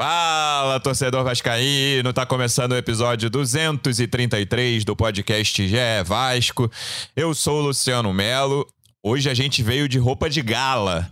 Fala, torcedor vascaíno! Tá começando o episódio 233 do podcast GE Vasco. Eu sou o Luciano Melo. Hoje a gente veio de roupa de gala.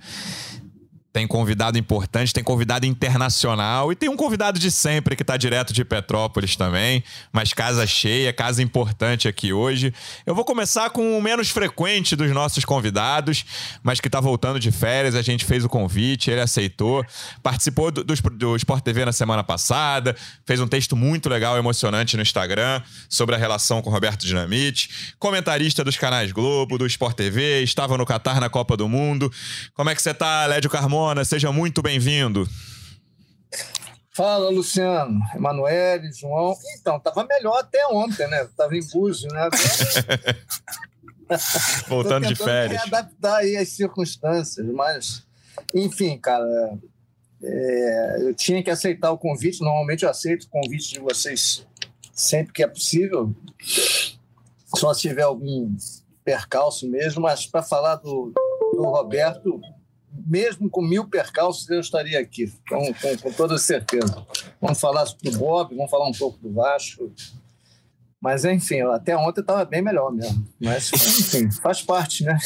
Tem convidado importante, tem convidado internacional e tem um convidado de sempre que está direto de Petrópolis também, mas casa cheia, casa importante aqui hoje. Eu vou começar com o menos frequente dos nossos convidados, mas que está voltando de férias. A gente fez o convite, ele aceitou, participou do, do, do Sport TV na semana passada, fez um texto muito legal, emocionante no Instagram sobre a relação com Roberto Dinamite, comentarista dos canais Globo, do Sport TV, estava no Catar na Copa do Mundo. Como é que você está, Lédio Carmona? Seja muito bem-vindo. Fala, Luciano, Emanuele, João. Então, tava melhor até ontem, né? Tava em Búzios, né? Voltando de férias. adaptar aí as circunstâncias, mas, enfim, cara, é, eu tinha que aceitar o convite. Normalmente eu aceito o convite de vocês sempre que é possível, só se tiver algum percalço mesmo, mas para falar do, do Roberto, mesmo com mil percalços, eu estaria aqui, com, com, com toda certeza. Vamos falar do Bob, vamos falar um pouco do Vasco. Mas, enfim, até ontem estava bem melhor mesmo. Mas, enfim, faz parte, né?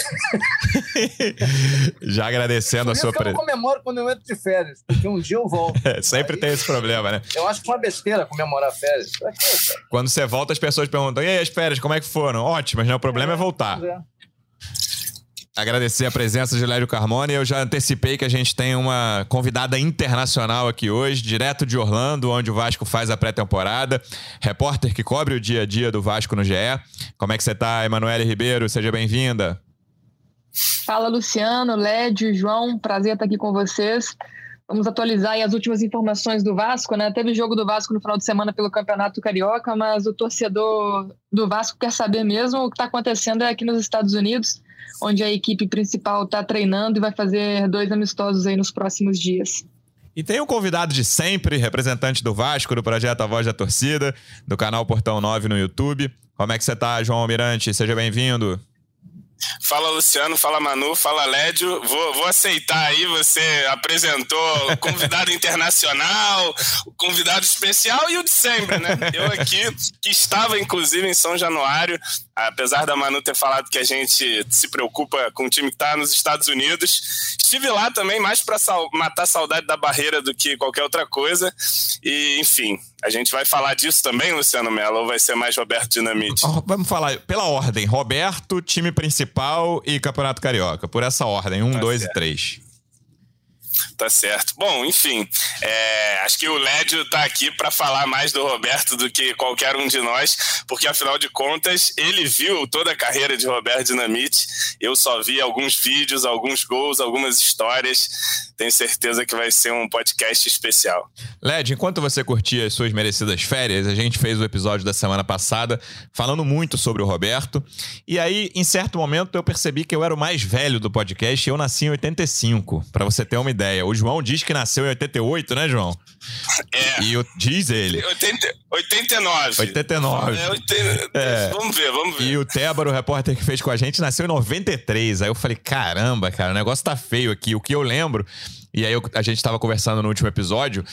Já agradecendo a sua presença. Eu comemoro quando eu entro de férias, porque um dia eu volto. É, sempre aí, tem esse problema, né? Eu acho que é uma besteira comemorar férias. Quando você volta, as pessoas perguntam: e aí, as férias, como é que foram? Ótimas, né? O problema é, é voltar. É. Agradecer a presença de Lédio Carmona. Eu já antecipei que a gente tem uma convidada internacional aqui hoje, direto de Orlando, onde o Vasco faz a pré-temporada. Repórter que cobre o dia a dia do Vasco no GE. Como é que você está, Emanuele Ribeiro? Seja bem-vinda. Fala, Luciano, Lédio, João. Prazer estar aqui com vocês. Vamos atualizar as últimas informações do Vasco, né? Teve jogo do Vasco no final de semana pelo Campeonato Carioca, mas o torcedor do Vasco quer saber mesmo o que está acontecendo aqui nos Estados Unidos onde a equipe principal está treinando e vai fazer dois amistosos aí nos próximos dias. E tem um convidado de sempre, representante do Vasco, do projeto A Voz da Torcida, do canal Portão 9 no YouTube. Como é que você está, João Almirante? Seja bem-vindo. Fala Luciano, fala Manu, fala Lédio. Vou, vou aceitar aí, você apresentou o convidado internacional, o convidado especial e o de sempre, né? Eu aqui, que estava inclusive em São Januário, apesar da Manu ter falado que a gente se preocupa com o time que está nos Estados Unidos, estive lá também mais para matar saudade da barreira do que qualquer outra coisa. E, enfim, a gente vai falar disso também, Luciano Mello, ou vai ser mais Roberto Dinamite? Vamos falar pela ordem: Roberto, time principal e Campeonato Carioca. Por essa ordem: um, tá dois certo. e três. Tá certo. Bom, enfim, é, acho que o Lédio tá aqui para falar mais do Roberto do que qualquer um de nós, porque afinal de contas, ele viu toda a carreira de Roberto Dinamite. Eu só vi alguns vídeos, alguns gols, algumas histórias. Tenho certeza que vai ser um podcast especial. Led, enquanto você curtia as suas merecidas férias, a gente fez o episódio da semana passada falando muito sobre o Roberto. E aí, em certo momento, eu percebi que eu era o mais velho do podcast e eu nasci em 85, para você ter uma ideia. O João diz que nasceu em 88, né, João? É. E eu, diz ele. 80, 89. 89. É, 80, é. Vamos ver, vamos ver. E o Tébaro, o repórter que fez com a gente, nasceu em 93. Aí eu falei, caramba, cara, o negócio tá feio aqui. O que eu lembro e aí eu, a gente estava conversando no último episódio,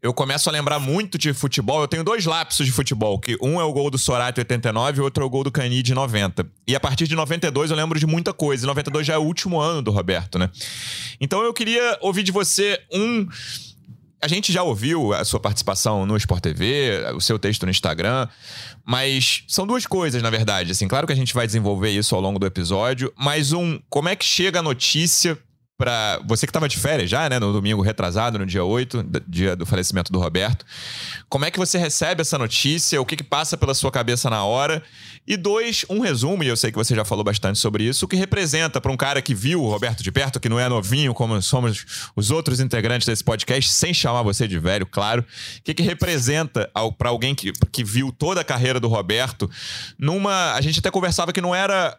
eu começo a lembrar muito de futebol. Eu tenho dois lapsos de futebol, que um é o gol do Sorato 89 e outro é o gol do Cani de 90. E a partir de 92 eu lembro de muita coisa. E 92 já é o último ano do Roberto, né? Então eu queria ouvir de você um a gente já ouviu a sua participação no Sport TV, o seu texto no Instagram, mas são duas coisas, na verdade. Assim, claro que a gente vai desenvolver isso ao longo do episódio, mas um, como é que chega a notícia para você que estava de férias já, né, no domingo retrasado, no dia 8, dia do falecimento do Roberto. Como é que você recebe essa notícia? O que, que passa pela sua cabeça na hora? E dois, um resumo, e eu sei que você já falou bastante sobre isso, o que representa para um cara que viu o Roberto de perto, que não é novinho como somos os outros integrantes desse podcast, sem chamar você de velho, claro. O que, que representa para alguém que, que viu toda a carreira do Roberto numa. A gente até conversava que não era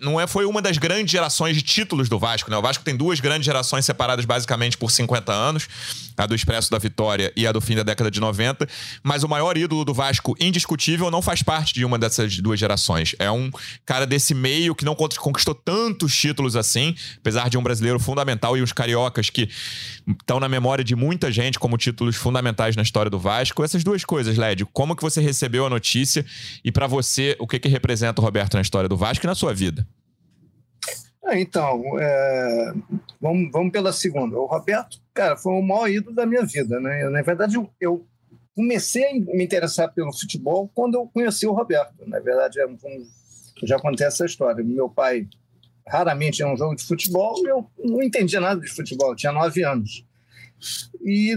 não é, foi uma das grandes gerações de títulos do Vasco, né? O Vasco tem duas grandes gerações separadas basicamente por 50 anos, a do Expresso da Vitória e a do fim da década de 90, mas o maior ídolo do Vasco, indiscutível, não faz parte de uma dessas duas gerações. É um cara desse meio que não conquistou tantos títulos assim, apesar de um brasileiro fundamental e os cariocas que estão na memória de muita gente como títulos fundamentais na história do Vasco. Essas duas coisas, Led, como que você recebeu a notícia e para você, o que que representa o Roberto na história do Vasco e na sua vida? É, então, é, vamos, vamos pela segunda. O Roberto, cara, foi o maior ídolo da minha vida, né? Eu, na verdade, eu, eu, comecei a me interessar pelo futebol quando eu conheci o Roberto. Na verdade, é um, já acontece essa história. Meu pai raramente ia um jogo de futebol eu não entendia nada de futebol, tinha nove anos. E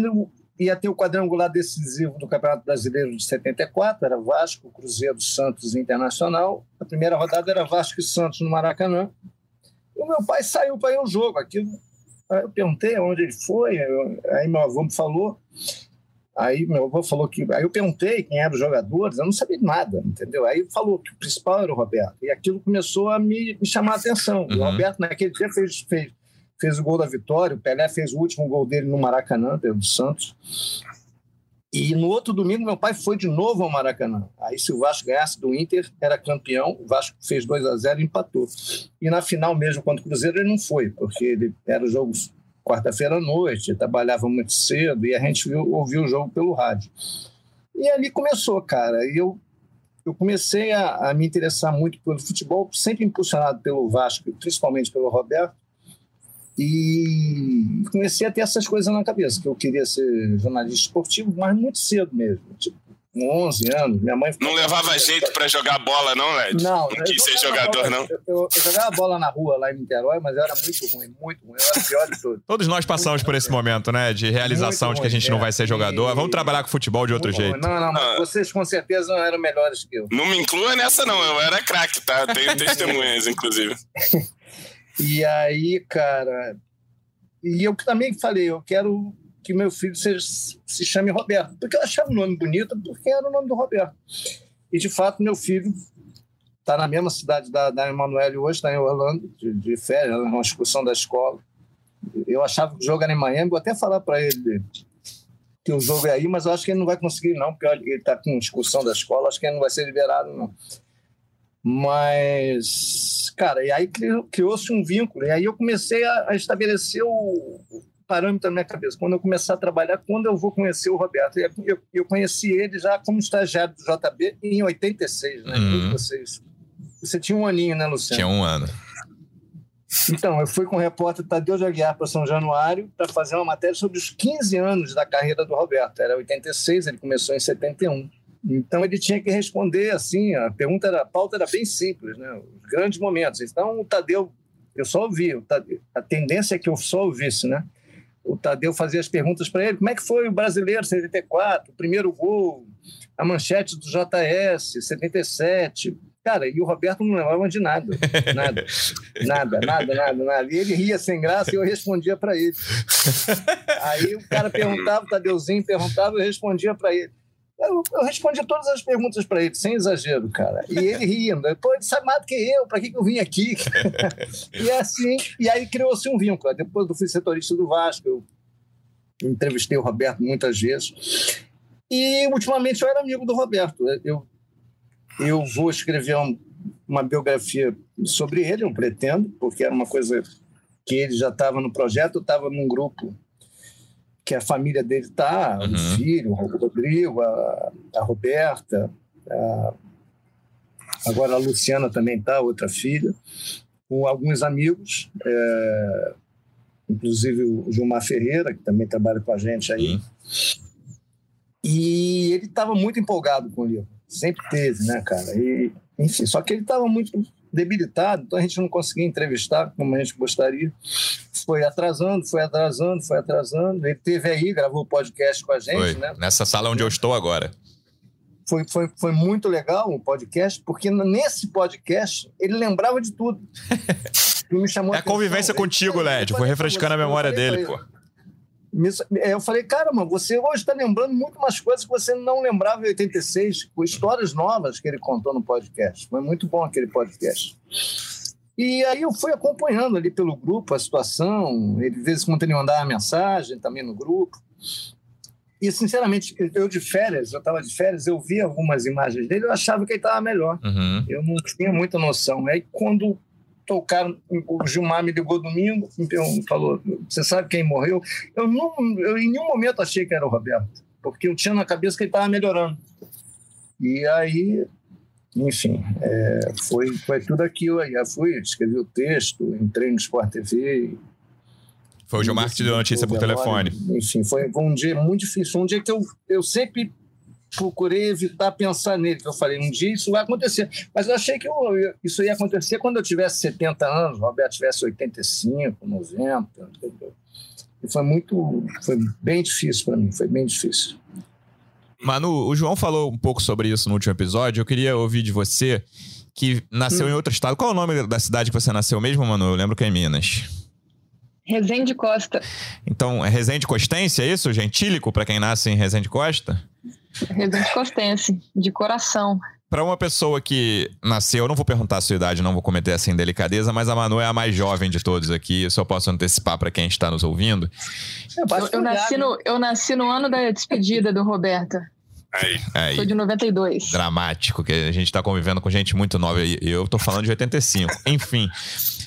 ia ter o quadrangular decisivo do Campeonato Brasileiro de 74, era Vasco, Cruzeiro, Santos e Internacional. A primeira rodada era Vasco e Santos no Maracanã. O meu pai saiu para ir ao jogo. Aquilo, eu perguntei onde ele foi, aí meu avô me falou. Aí meu avô falou que. Aí eu perguntei quem eram os jogadores, eu não sabia nada, entendeu? Aí falou que o principal era o Roberto. E aquilo começou a me, me chamar a atenção. Uhum. O Roberto, naquele dia, fez, fez, fez o gol da vitória. O Pelé fez o último gol dele no Maracanã, do Santos. E no outro domingo, meu pai foi de novo ao Maracanã. Aí, se o Vasco ganhasse do Inter, era campeão. O Vasco fez 2 a 0 e empatou. E na final mesmo contra o Cruzeiro, ele não foi, porque ele era o jogo quarta-feira à noite, trabalhava muito cedo e a gente viu, ouviu o jogo pelo rádio. E ali começou, cara. E eu, eu comecei a, a me interessar muito pelo futebol, sempre impulsionado pelo Vasco, principalmente pelo Roberto. E comecei a ter essas coisas na cabeça, que eu queria ser jornalista esportivo, mas muito cedo mesmo. Tipo, com 11 anos, minha mãe... Não levava jeito para jogar bola, não, Led? Não. Não quis ser jogador, bola, não? Eu, eu, eu, jogava bola na rua lá em Niterói, mas eu era muito ruim, muito ruim. Eu era o pior de todos. Todos nós passamos muito por esse ruim. momento, né? De realização muito de que a gente ruim, não vai ser jogador. E... Vamos trabalhar com futebol de outro jeito. Não, não, mas ah. vocês com certeza não eram melhores que eu. Não me inclua nessa, não. Eu era craque, tá? Tenho testemunhas, inclusive. E aí, cara, e eu também falei, eu quero que meu filho seja, se chame Roberto, porque eu achava o nome bonito, porque era o nome do Roberto. E, de fato, meu filho está na mesma cidade da, da Emanuele hoje, está em Orlando, de, de férias, uma excursão da escola. Eu achava que o jogo era em Miami, vou até falar para ele que o jogo é aí, mas eu acho que ele não vai conseguir, não, porque ele está com excursão da escola, acho que ele não vai ser liberado, não. Mas, cara, e aí criou-se um vínculo. E aí eu comecei a, estabelecer o, parâmetro na minha cabeça. Quando eu começar a trabalhar, quando eu vou conhecer o Roberto? Eu, eu conheci ele já como estagiário do JB em 86, né? Uhum. Vocês, você tinha um aninho, né, Luciano? Tinha um ano. Então, eu fui com o repórter Tadeu de Aguiar para São Januário para fazer uma matéria sobre os 15 anos da carreira do Roberto. Era 86, ele começou em 71. Então ele tinha que responder assim, a pergunta era, a pauta era bem simples, né? Os grandes momentos. Então o Tadeu, eu só ouvi, Tadeu, a tendência é que eu só ouvisse, né? O Tadeu fazia as perguntas para ele, como é que foi o Brasileiro 74, o primeiro gol, a manchete do JS 77, Cara, e o Roberto não lembrava de nada. Nada. Nada, nada, nada, nada. E ele ria sem graça e eu respondia para ele. Aí o cara perguntava, o Tadeuzinho perguntava, eu respondia para ele. Eu, eu respondi todas as perguntas para ele, sem exagero, cara. E ele rindo. Pô, ele sabe mais do que eu, para que, que eu vim aqui? e é assim, e aí criou-se um vínculo. Depois eu fui setorista do Vasco, eu entrevistei o Roberto muitas vezes. E ultimamente eu era amigo do Roberto. Eu, eu vou escrever um, uma biografia sobre ele, eu pretendo, porque era uma coisa que ele já estava no projeto, eu estava num grupo que a família dele está, uhum. o filho, o Rodrigo, a, a Roberta, a, agora a Luciana também está, outra filha, com alguns amigos, é, inclusive o Gilmar Ferreira, que também trabalha com a gente aí. Uhum. E ele estava muito empolgado com o livro, sempre teve, né, cara? E, enfim, só que ele estava muito debilitado, então a gente não conseguia entrevistar como a gente gostaria. Foi atrasando, foi atrasando, foi atrasando. Ele teve aí, gravou o podcast com a gente, foi. né? Nessa sala onde eu estou agora. Foi, foi, foi muito legal o podcast, porque nesse podcast ele lembrava de tudo. é a convivência contigo, Led. Foi refrescando a memória dele, pô. Eu falei, cara, mano, você hoje está lembrando muito mais coisas que você não lembrava em 86, com histórias novas que ele contou no podcast. Foi muito bom aquele podcast. E aí eu fui acompanhando ali pelo grupo a situação, ele de vez em quando ele mandava mensagem também no grupo. E, sinceramente, eu de férias, eu estava de férias, eu vi algumas imagens dele, eu achava que ele estava melhor. Uhum. Eu não tinha muita noção. Aí, quando tocaram, o Gilmar me ligou domingo, me falou: Você sabe quem morreu? Eu, não, eu em nenhum momento achei que era o Roberto, porque eu tinha na cabeça que ele estava melhorando. E aí, enfim, é, foi, foi tudo aquilo aí. Eu fui, escrevi o texto, entrei no Sport TV. Foi o Gilmar que te deu a notícia por telefone. Enfim, foi, foi um dia muito difícil. Foi um dia que eu, eu sempre procurei evitar pensar nele, que eu falei, um dia isso vai acontecer. Mas eu achei que eu, isso ia acontecer quando eu tivesse 70 anos, o Roberto tivesse 85, 90. Entendeu? E foi muito, foi bem difícil para mim, foi bem difícil. Manu, o João falou um pouco sobre isso no último episódio. Eu queria ouvir de você que nasceu hum. em outro estado. Qual é o nome da cidade que você nasceu mesmo, Manu? Eu lembro que é em Minas. Resende Costa. Então, é Resende Costense, é isso? Gentílico para quem nasce em Resende Costa? Resende Costense, de coração. Para uma pessoa que nasceu, eu não vou perguntar a sua idade, não vou cometer essa indelicadeza, mas a Manu é a mais jovem de todos aqui, eu só posso antecipar para quem está nos ouvindo. Eu, eu, nasci no, eu nasci no ano da despedida do Roberto. Aí. Aí. Sou de 92. Dramático, que a gente está convivendo com gente muito nova e eu tô falando de 85. Enfim,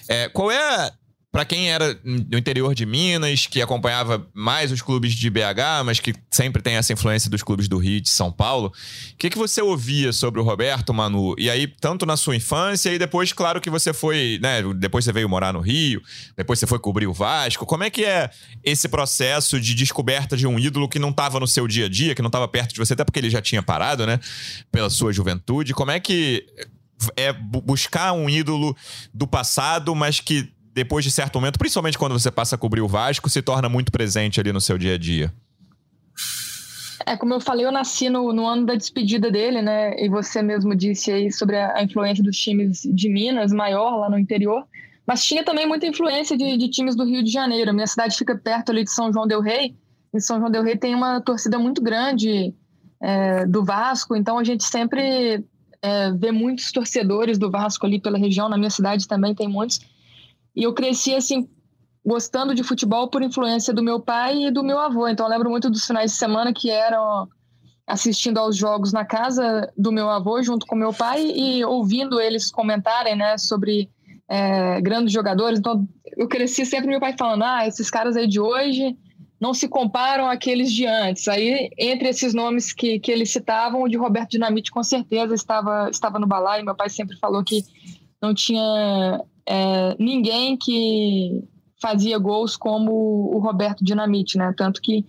é, qual é para quem era do interior de Minas, que acompanhava mais os clubes de BH, mas que sempre tem essa influência dos clubes do Rio de São Paulo, o que, que você ouvia sobre o Roberto, Manu? E aí, tanto na sua infância, e depois, claro que você foi, né? Depois você veio morar no Rio, depois você foi cobrir o Vasco. Como é que é esse processo de descoberta de um ídolo que não estava no seu dia a dia, que não estava perto de você, até porque ele já tinha parado, né? Pela sua juventude. Como é que é buscar um ídolo do passado, mas que depois de certo momento, principalmente quando você passa a cobrir o Vasco, se torna muito presente ali no seu dia a dia? É, como eu falei, eu nasci no, no ano da despedida dele, né? E você mesmo disse aí sobre a, a influência dos times de Minas, maior lá no interior. Mas tinha também muita influência de, de times do Rio de Janeiro. Minha cidade fica perto ali de São João Del Rei. Em São João Del Rei tem uma torcida muito grande é, do Vasco, então a gente sempre é, vê muitos torcedores do Vasco ali pela região. Na minha cidade também tem muitos. E eu cresci assim gostando de futebol por influência do meu pai e do meu avô. Então eu lembro muito dos finais de semana que eram assistindo aos jogos na casa do meu avô junto com meu pai e ouvindo eles comentarem, né, sobre é, grandes jogadores. Então eu cresci sempre meu pai falando: "Ah, esses caras aí de hoje não se comparam àqueles de antes". Aí entre esses nomes que, que eles citavam, o de Roberto Dinamite com certeza estava estava no balaio. Meu pai sempre falou que não tinha é, ninguém que fazia gols como o Roberto Dinamite, né? Tanto que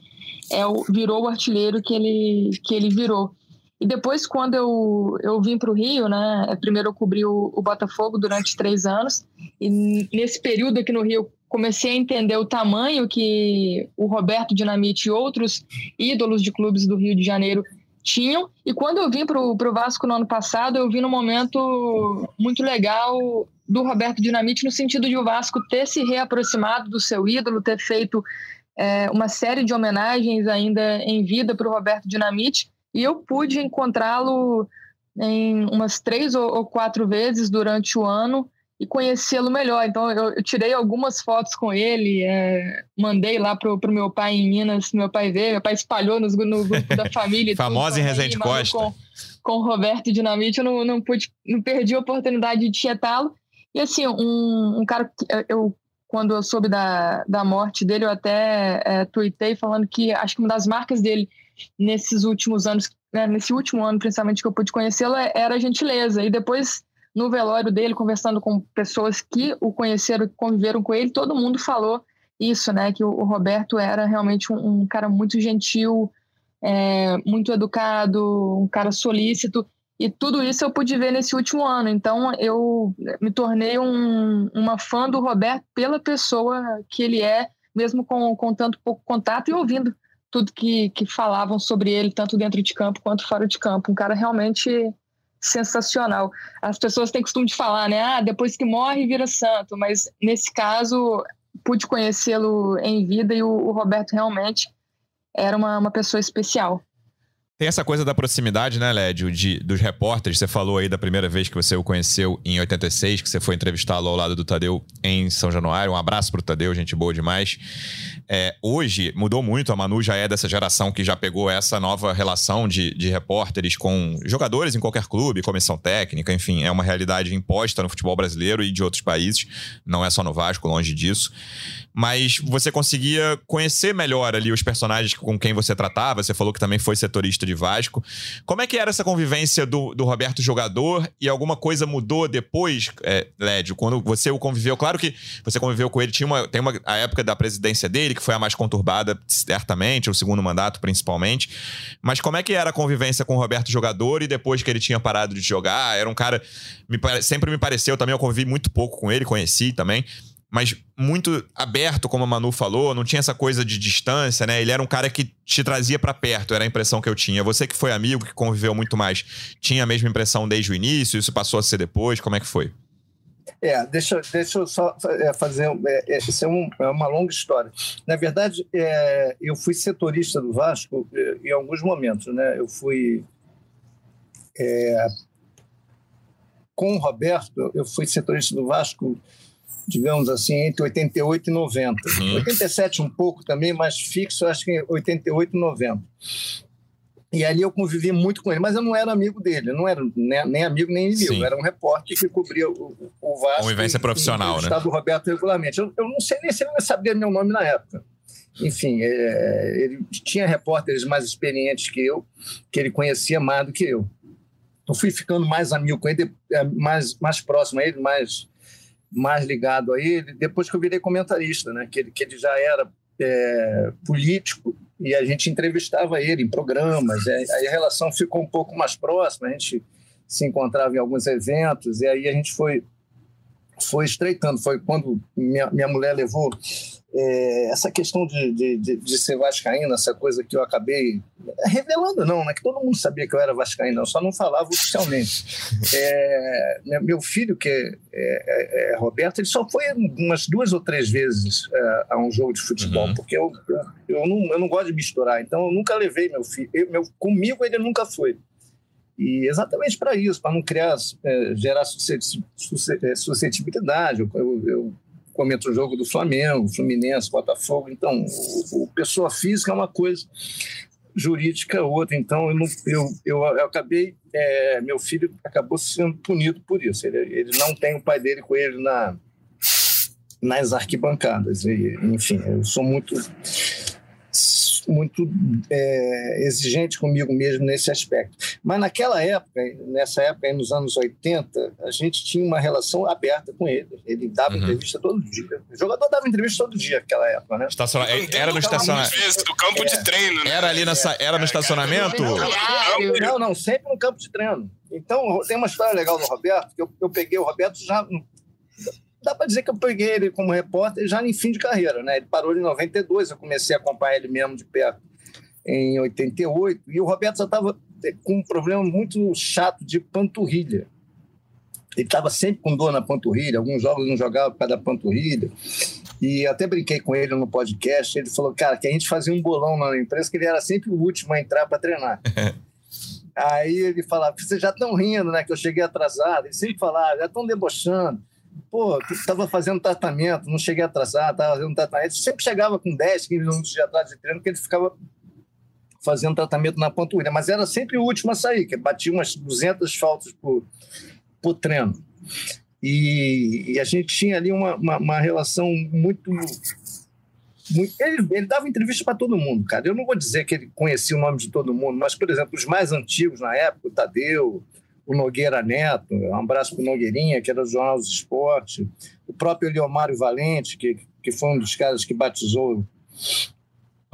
é o, virou o artilheiro que ele, que ele virou. E depois, quando eu, eu vim para o Rio, né? É, primeiro eu cobri o, o, Botafogo durante três anos. E nesse período aqui no Rio, comecei a entender o tamanho que o Roberto Dinamite e outros ídolos de clubes do Rio de Janeiro tinham. E quando eu vim para o Vasco no ano passado, eu vim num momento muito legal do Roberto Dinamite, no sentido de o Vasco ter se reaproximado do seu ídolo, ter feito é, uma série de homenagens ainda em vida para o Roberto Dinamite, e eu pude encontrá-lo em umas três ou quatro vezes durante o ano e conhecê-lo melhor. Então, eu, eu, tirei algumas fotos com ele, é, mandei lá pro, pro meu pai em Minas, meu pai veio, meu pai espalhou nos, no grupo da família. Famosa em Resende Costa. Com, com o Roberto Dinamite, eu não, não, pude, não perdi a oportunidade de tietá-lo. E assim, um, um cara que eu, quando eu soube da, da morte dele, eu até é, tuitei falando que acho que uma das marcas dele nesses últimos anos, né, nesse último ano principalmente que eu pude conhecê-lo, é, era a gentileza. E depois, no velório dele, conversando com pessoas que o conheceram, conviveram com ele, todo mundo falou isso, né? Que o, o Roberto era realmente um, um cara muito gentil, é, muito educado, um cara solícito. E tudo isso eu pude ver nesse último ano. Então eu me tornei um, uma fã do Roberto pela pessoa que ele é, mesmo com, com tanto pouco contato e ouvindo tudo que, que falavam sobre ele, tanto dentro de campo quanto fora de campo. Um cara realmente sensacional. As pessoas têm costume de falar, né? Ah, depois que morre, vira santo. Mas nesse caso, pude conhecê-lo em vida e o, o Roberto realmente era uma, uma pessoa especial. Tem essa coisa da proximidade, né, Lédio, de, dos repórteres. Você falou aí da primeira vez que você o conheceu em 86, que você foi entrevistá-lo ao lado do Tadeu em São Januário. Um abraço pro Tadeu, gente boa demais. É, hoje mudou muito, a Manu já é dessa geração que já pegou essa nova relação de, de repórteres com jogadores em qualquer clube, comissão técnica, enfim, é uma realidade imposta no futebol brasileiro e de outros países, não é só no Vasco, longe disso. Mas você conseguia conhecer melhor ali os personagens com quem você tratava, você falou que também foi setorista de Vasco. Como é que era essa convivência do, do Roberto jogador e alguma coisa mudou depois, é, Lédio, quando você o conviveu? Claro que você conviveu com ele, tinha uma, tem uma, a época da presidência dele, que foi a mais conturbada, certamente, o segundo mandato principalmente. Mas como é que era a convivência com o Roberto jogador e depois que ele tinha parado de jogar? Era um cara. Me, sempre me pareceu também, eu convivi muito pouco com ele, conheci também. Mas muito aberto, como a Manu falou, não tinha essa coisa de distância, né? Ele era um cara que te trazia para perto, era a impressão que eu tinha. Você que foi amigo, que conviveu muito mais, tinha a mesma impressão desde o início? Isso passou a ser depois? Como é que foi? É, deixa, deixa eu só é, fazer. É, é, isso é, um, é, uma longa história. Na verdade, é, eu fui setorista do Vasco é, em alguns momentos. Né? Eu fui. É, com o Roberto, eu fui setorista do Vasco, digamos assim, entre 88 e 90. Uhum. 87 um pouco também, mas fixo, acho que 88 e 90. E ali eu convivi muito com ele, mas eu não era amigo dele, não era nem, nem amigo nem inimigo, Sim. era um repórter que cobria o, o Vasco. Convivência profissional, né? do Roberto regularmente. Eu, eu, não sei nem se ele sabia meu nome na época. Enfim, é, ele tinha repórteres mais experientes que eu, que ele conhecia mais do que eu. Eu fui ficando mais amigo com ele, é, mais, mais próximo a ele, mais, mais ligado a ele, depois que eu virei comentarista, né? que, ele, que ele já era é, político e a gente entrevistava ele em programas, aí a relação ficou um pouco mais próxima, a gente se encontrava em alguns eventos, e aí a gente foi, foi estreitando. Foi quando minha, minha mulher levou é, essa questão de, de, de, de, ser vascaína, essa coisa que eu acabei revelando, não, né? Que todo mundo sabia que eu era vascaína, eu só não falava oficialmente. É, meu filho, que é, é, é, Roberto, ele só foi umas duas ou três vezes é, a um jogo de futebol, uhum. porque eu, eu, eu, não, eu não gosto de misturar, então eu nunca levei meu filho. Eu, meu, comigo ele nunca foi. E exatamente para isso, para não criar, é, gerar suscetibilidade. Eu, eu, eu comento o jogo do Flamengo, Fluminense, Botafogo. Então, o, o pessoa física é uma coisa, jurídica é outra. Então, eu, não, eu, eu, eu acabei, é, meu filho acabou sendo punido por isso. Ele, ele não tem o pai dele com ele na, nas arquibancadas. E, enfim, eu sou muito muito é, exigente comigo mesmo nesse aspecto. Mas naquela época, nessa época, nos anos 80, a gente tinha uma relação aberta com ele. Ele dava uhum. entrevista todo dia. O jogador dava entrevista todo dia naquela época, né? Estaciona... Era no estacionamento. Do campo é. de treino, né? Era ali nessa... Era no estacionamento? Não, não, sempre no campo de treino. Então, tem uma história legal do Roberto, que eu, eu peguei o Roberto já dá para dizer que eu peguei ele como repórter já em fim de carreira, né? Ele parou em 92, eu comecei a acompanhar ele mesmo de perto em 88, e o Roberto já estava com um problema muito chato de panturrilha. Ele estava sempre com dor na panturrilha, alguns jogos não jogava por causa da panturrilha. E até brinquei com ele no podcast. Ele falou, cara, que a gente fazia um bolão na empresa que ele era sempre o último a entrar para treinar. Aí ele falava, vocês já estão rindo, né? Que eu cheguei atrasado. Ele sempre falava, já estão debochando pô, estava fazendo tratamento, não cheguei atrasado, estava fazendo tratamento. Sempre chegava com 10, 15 minutos de atraso de treino, porque ele ficava fazendo tratamento na panturrilha, mas era sempre o último a sair, que batia umas 200 faltas por, por treino. E, e a gente tinha ali uma, uma, uma relação muito ele, ele, dava entrevista para todo mundo, cara. Eu não vou dizer que ele conhecia o nome de todo mundo, mas, por exemplo, os mais antigos na época, o Tadeu, o Nogueira Neto, um abraço para o Nogueirinha, que era do Jornal dos Esportes, o próprio Leomário Valente, que, que foi um dos caras que batizou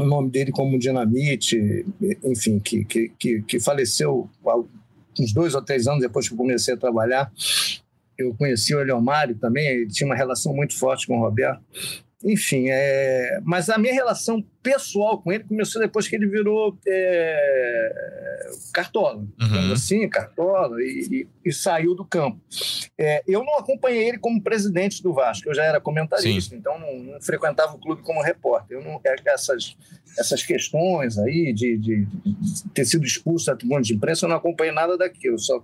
o nome dele como Dinamite, enfim, que, que, que, que faleceu uns dois ou três anos depois que eu comecei a trabalhar. Eu conheci o Leomário também, ele tinha uma relação muito forte com o Roberto. Enfim, é... mas a minha relação pessoal com ele começou depois que ele virou é... cartola, uhum. assim, cartola, e, e, e, saiu do campo. É, eu não acompanhei ele como presidente do Vasco, eu já era comentarista, Sim. então não, não, frequentava o clube como repórter. Eu não, é, essas, essas questões aí de, de, de ter sido expulso da tribuna de imprensa, eu não acompanhei nada daquilo, só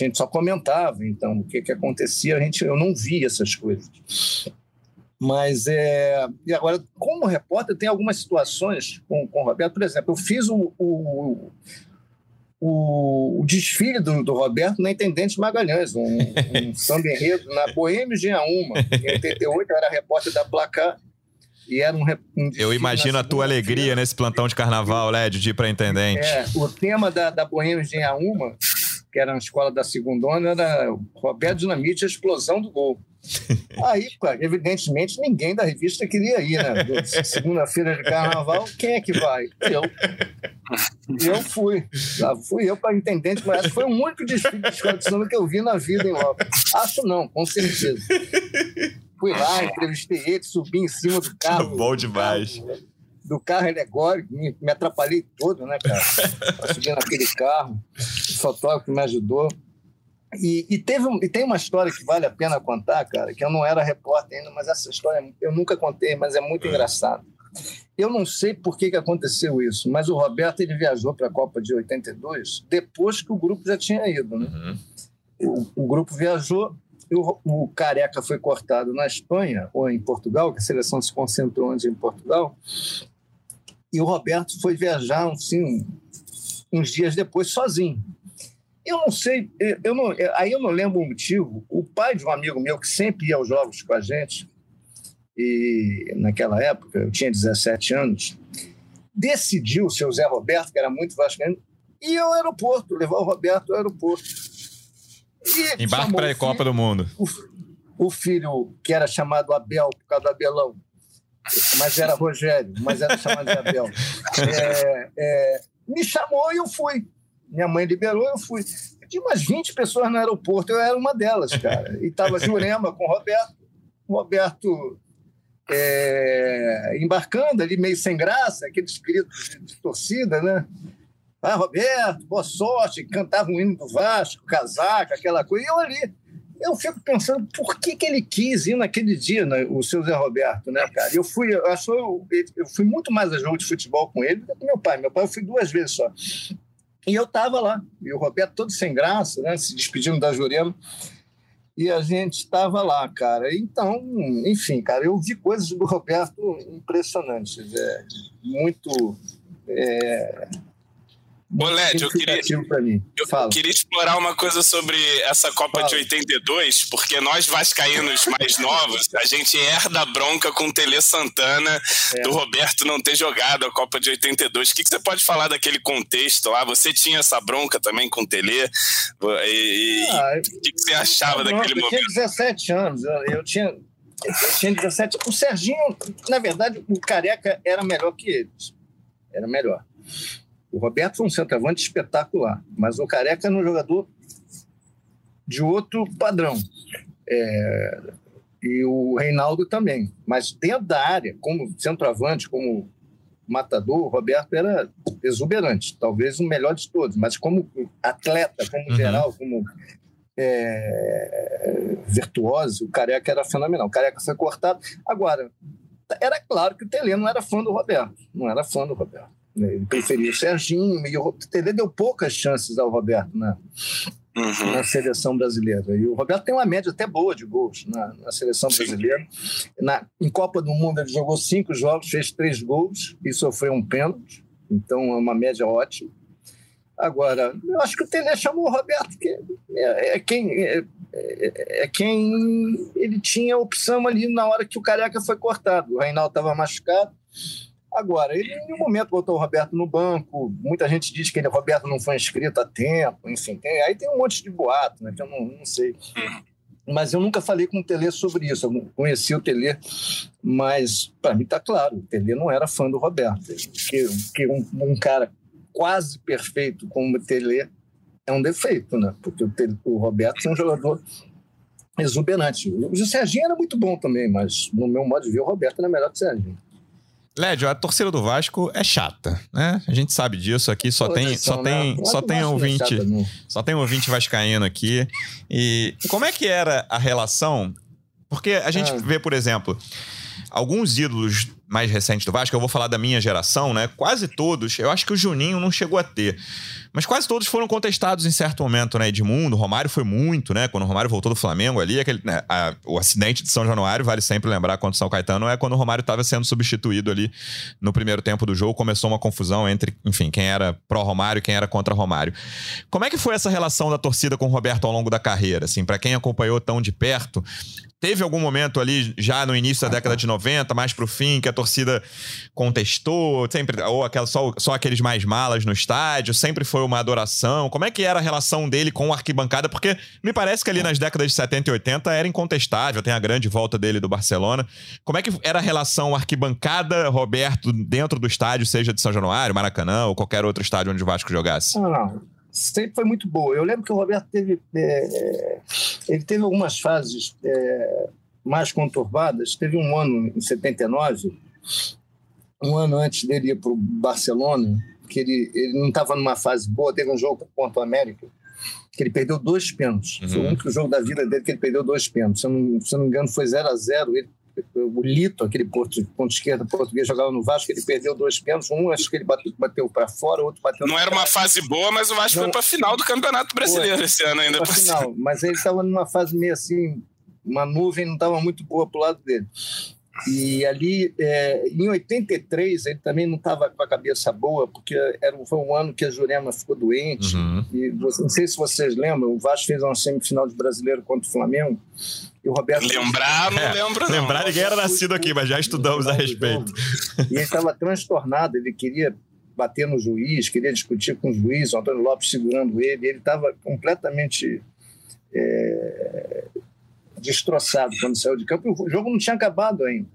a gente só comentava, então, o que, que acontecia, a gente, eu não via essas coisas. Mas é. E agora, como repórter, tem algumas situações com, com o Roberto. Por exemplo, eu fiz o, o, o, o desfile do, do, Roberto na Intendente Magalhães, um, um samba enredo na Boêmios de Auma. Em 88, eu era repórter da Placar. E era um, um Eu imagino a tua alegria nesse plantão de carnaval, Lédio, de ir para Intendente. É, o tema da, da Boêmios de Auma, que era na escola da Segundona, era Roberto Dinamite, a explosão do gol. Aí, evidentemente, ninguém da revista queria ir, né? Segunda-feira de carnaval, quem é que vai? Eu. Eu fui. Lá fui eu para intendente, mas foi o único desfile de escola de samba que eu vi na vida em Lopes. Acho não, com certeza. Fui lá, entrevistei ele, subi em cima do carro. Bom demais. Do carro, do carro alegórico, me, me atrapalhei todo, né, cara? Subi naquele carro. O fotógrafo me ajudou. E, e, teve, e tem uma história que vale a pena contar, cara, que eu não era repórter ainda, mas essa história eu nunca contei, mas é muito engraçado. Eu não sei por que, que aconteceu isso, mas o Roberto ele viajou para a Copa de 82 depois que o grupo já tinha ido. Né? Uhum. O, o, grupo viajou, o, o Careca foi cortado na Espanha ou em Portugal, que a seleção se concentrou antes em Portugal, e o Roberto foi viajar assim, uns dias depois sozinho. Eu não sei, eu não, aí eu não lembro o motivo. O pai de um amigo meu que sempre ia aos jogos com a gente, e naquela época, eu tinha 17 anos, decidiu, o seu Zé Roberto, que era muito vascaíno, ir ao aeroporto, levar o Roberto ao aeroporto. Embarque para a Copa do Mundo. O, o, filho, que era chamado Abel, por causa do Abelão, mas era Rogério, mas era chamado de Abel, é, é, me chamou e eu fui. Minha mãe liberou, eu fui. Tinha umas 20 pessoas no aeroporto, eu era uma delas, cara. E estava Jurema com o Roberto. O Roberto é, embarcando ali, meio sem graça, aqueles gritos de, de torcida, né? Ah, Roberto, boa sorte, cantava um hino do Vasco, casaca, aquela coisa. E eu ali, eu fico pensando por que, que ele quis ir naquele dia, né, o seu Zé Roberto, né, cara? Eu fui, eu, acho, eu, eu fui muito mais a jogo de futebol com ele do que com meu pai. Meu pai eu fui duas vezes só. E eu estava lá, e o Roberto todo sem graça, né, se despedindo da Jurema, e a gente estava lá, cara. Então, enfim, cara, eu vi coisas do Roberto impressionantes, é, muito... É, Led, eu queria, eu queria explorar uma coisa sobre essa Copa Fala. de 82, porque nós vascaínos mais novos, a gente herda a bronca com o Tele Santana, é. do Roberto não ter jogado a Copa de 82. O que, que, você pode falar daquele contexto lá? Você tinha essa bronca também com o Tele? E, ah, o que, que, você achava daquele eu momento? Eu tinha 17 anos, eu, eu tinha... Eu tinha 17. O Serginho, na verdade, o Careca era melhor que eles. Era melhor. O Roberto foi um centroavante espetacular, mas o Careca era um jogador de outro padrão. É, e o Reinaldo também. Mas dentro da área, como centroavante, como matador, o Roberto era exuberante, talvez o melhor de todos, mas como atleta, como uhum. geral, como é, virtuoso, o Careca era fenomenal. O Careca foi cortado. Agora, era claro que o Tele não era fã do Roberto, não era fã do Roberto. Né? Ele preferia o Serginho, e o Tele deu poucas chances ao Roberto na, uhum. na seleção brasileira. E o Roberto tem uma média até boa de gols na, na seleção Sim. brasileira. Na, em Copa do Mundo, ele jogou cinco jogos, fez três gols e sofreu um pênalti. Então, é uma média ótima. Agora, eu acho que o Tele chamou o Roberto, que é, é quem. É, é, é, quem ele tinha opção ali na hora que o Careca foi cortado. O Reinaldo estava machucado, Agora, ele em nenhum momento botou o Roberto no banco. Muita gente diz que ele, Roberto não foi inscrito a tempo, enfim. Tem, aí tem um monte de boato, né? Que eu não, não sei. Mas eu nunca falei com o Tele sobre isso. Eu conheci o Tele, mas para mim está claro: o Tele não era fã do Roberto. Que, que um, um cara quase perfeito como o Tele é um defeito, né? Porque o, Tele, o Roberto é um jogador exuberante. O Serginho era muito bom também, mas no meu modo de ver, o Roberto era melhor que o Serginho. Lédio, a torcida do Vasco é chata, né? A gente sabe disso aqui, só tem, só tem, né? só tem ouvinte, é só tem ouvinte vascaíno aqui. E como é que era a relação? Porque a gente ah. vê, por exemplo, alguns ídolos mais recentes do Vasco, eu vou falar da minha geração, né? Quase todos, eu acho que o Juninho não chegou a ter. Mas quase todos foram contestados em certo momento, né? Edmundo, Romário foi muito, né? Quando o Romário voltou do Flamengo ali, aquele, né? a, o acidente de São Januário, vale sempre lembrar contra o São Caetano, é quando o Romário estava sendo substituído ali no primeiro tempo do jogo. Começou uma confusão entre, enfim, quem era pró-Romário e quem era contra Romário. Como é que foi essa relação da torcida com o Roberto ao longo da carreira? Assim, para quem acompanhou tão de perto, Teve algum momento ali, já no início da década de 90, mais pro fim, que a torcida contestou, sempre, ou aquela, só, só aqueles mais malas no estádio, sempre foi uma adoração. Como é que era a relação dele com a arquibancada? Porque me parece que ali nas décadas de 70 e 80 era incontestável, tem a grande volta dele do Barcelona. Como é que era a relação arquibancada, Roberto, dentro do estádio, seja de São Januário, Maracanã ou qualquer outro estádio onde o Vasco jogasse? Não, não sempre foi muito boa. Eu lembro que o Roberto teve, é, ele teve algumas fases é, mais conturbadas. Teve um ano em 79, um ano antes dele ir para o Barcelona, que ele, ele não estava numa fase boa. Teve um jogo contra o América que ele perdeu dois pênaltis. Uhum. Foi o único jogo da vida dele que ele perdeu dois pênaltis. Se eu não, se eu não me engano, foi 0 a 0 Ele o Lito, aquele ponto, ponto esquerdo português, jogava no Vasco, ele perdeu dois pênaltis. Um acho que ele bateu, bateu para fora, outro bateu. Não era uma fase boa, mas o Vasco não, foi para a final do Campeonato Brasileiro esse ano ainda. Por final, mas ele estava numa fase meio assim, uma nuvem não estava muito boa para o lado dele. E ali, é, em 83, ele também não estava com a cabeça boa, porque era, foi um ano que a Jurema ficou doente. Uhum. E não sei se vocês lembram, o Vasco fez uma semifinal de brasileiro contra o Flamengo. E o Roberto. Lembrar, não é, lembro, não. Lembrar, ninguém era nascido aqui, mas já estudamos a respeito. E ele estava transtornado, ele queria bater no juiz, queria discutir com o juiz, o Antônio Lopes segurando ele. Ele estava completamente. É, destroçado quando saiu de campo. O jogo não tinha acabado ainda.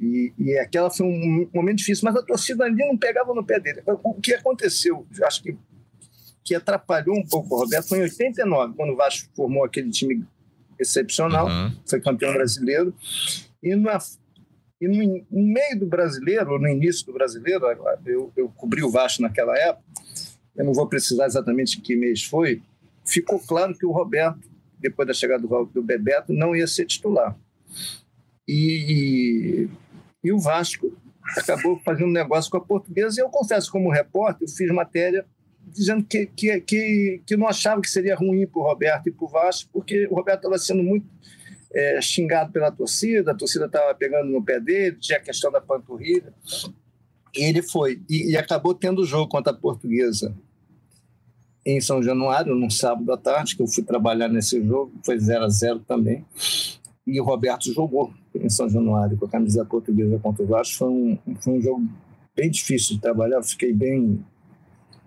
E, e aquela foi um momento difícil, mas a torcida ali não pegava no pé dele. O que aconteceu, acho que, que atrapalhou um pouco o Roberto, foi em 89, quando o Vasco formou aquele time excepcional, uhum. foi campeão brasileiro. E, na, e no, no, meio do brasileiro, ou no início do brasileiro, eu, eu cobri o Vasco naquela época, eu não vou precisar exatamente que mês foi, ficou claro que o Roberto depois da chegada do, do Bebeto, não ia ser titular. E, e o Vasco acabou fazendo negócio com a portuguesa. E eu confesso, como repórter, eu fiz matéria dizendo que, que, que, que não achava que seria ruim para o Roberto e para o Vasco, porque o Roberto estava sendo muito é, xingado pela torcida, a torcida estava pegando no pé dele, tinha a questão da panturrilha. E ele foi. E, e acabou tendo o jogo contra a portuguesa em São Januário, num sábado à tarde, que eu fui trabalhar nesse jogo, foi 0 a 0 também. E o Roberto jogou em São Januário com a camisa portuguesa contra o Vasco. Foi um, foi um jogo bem difícil de trabalhar, eu fiquei bem,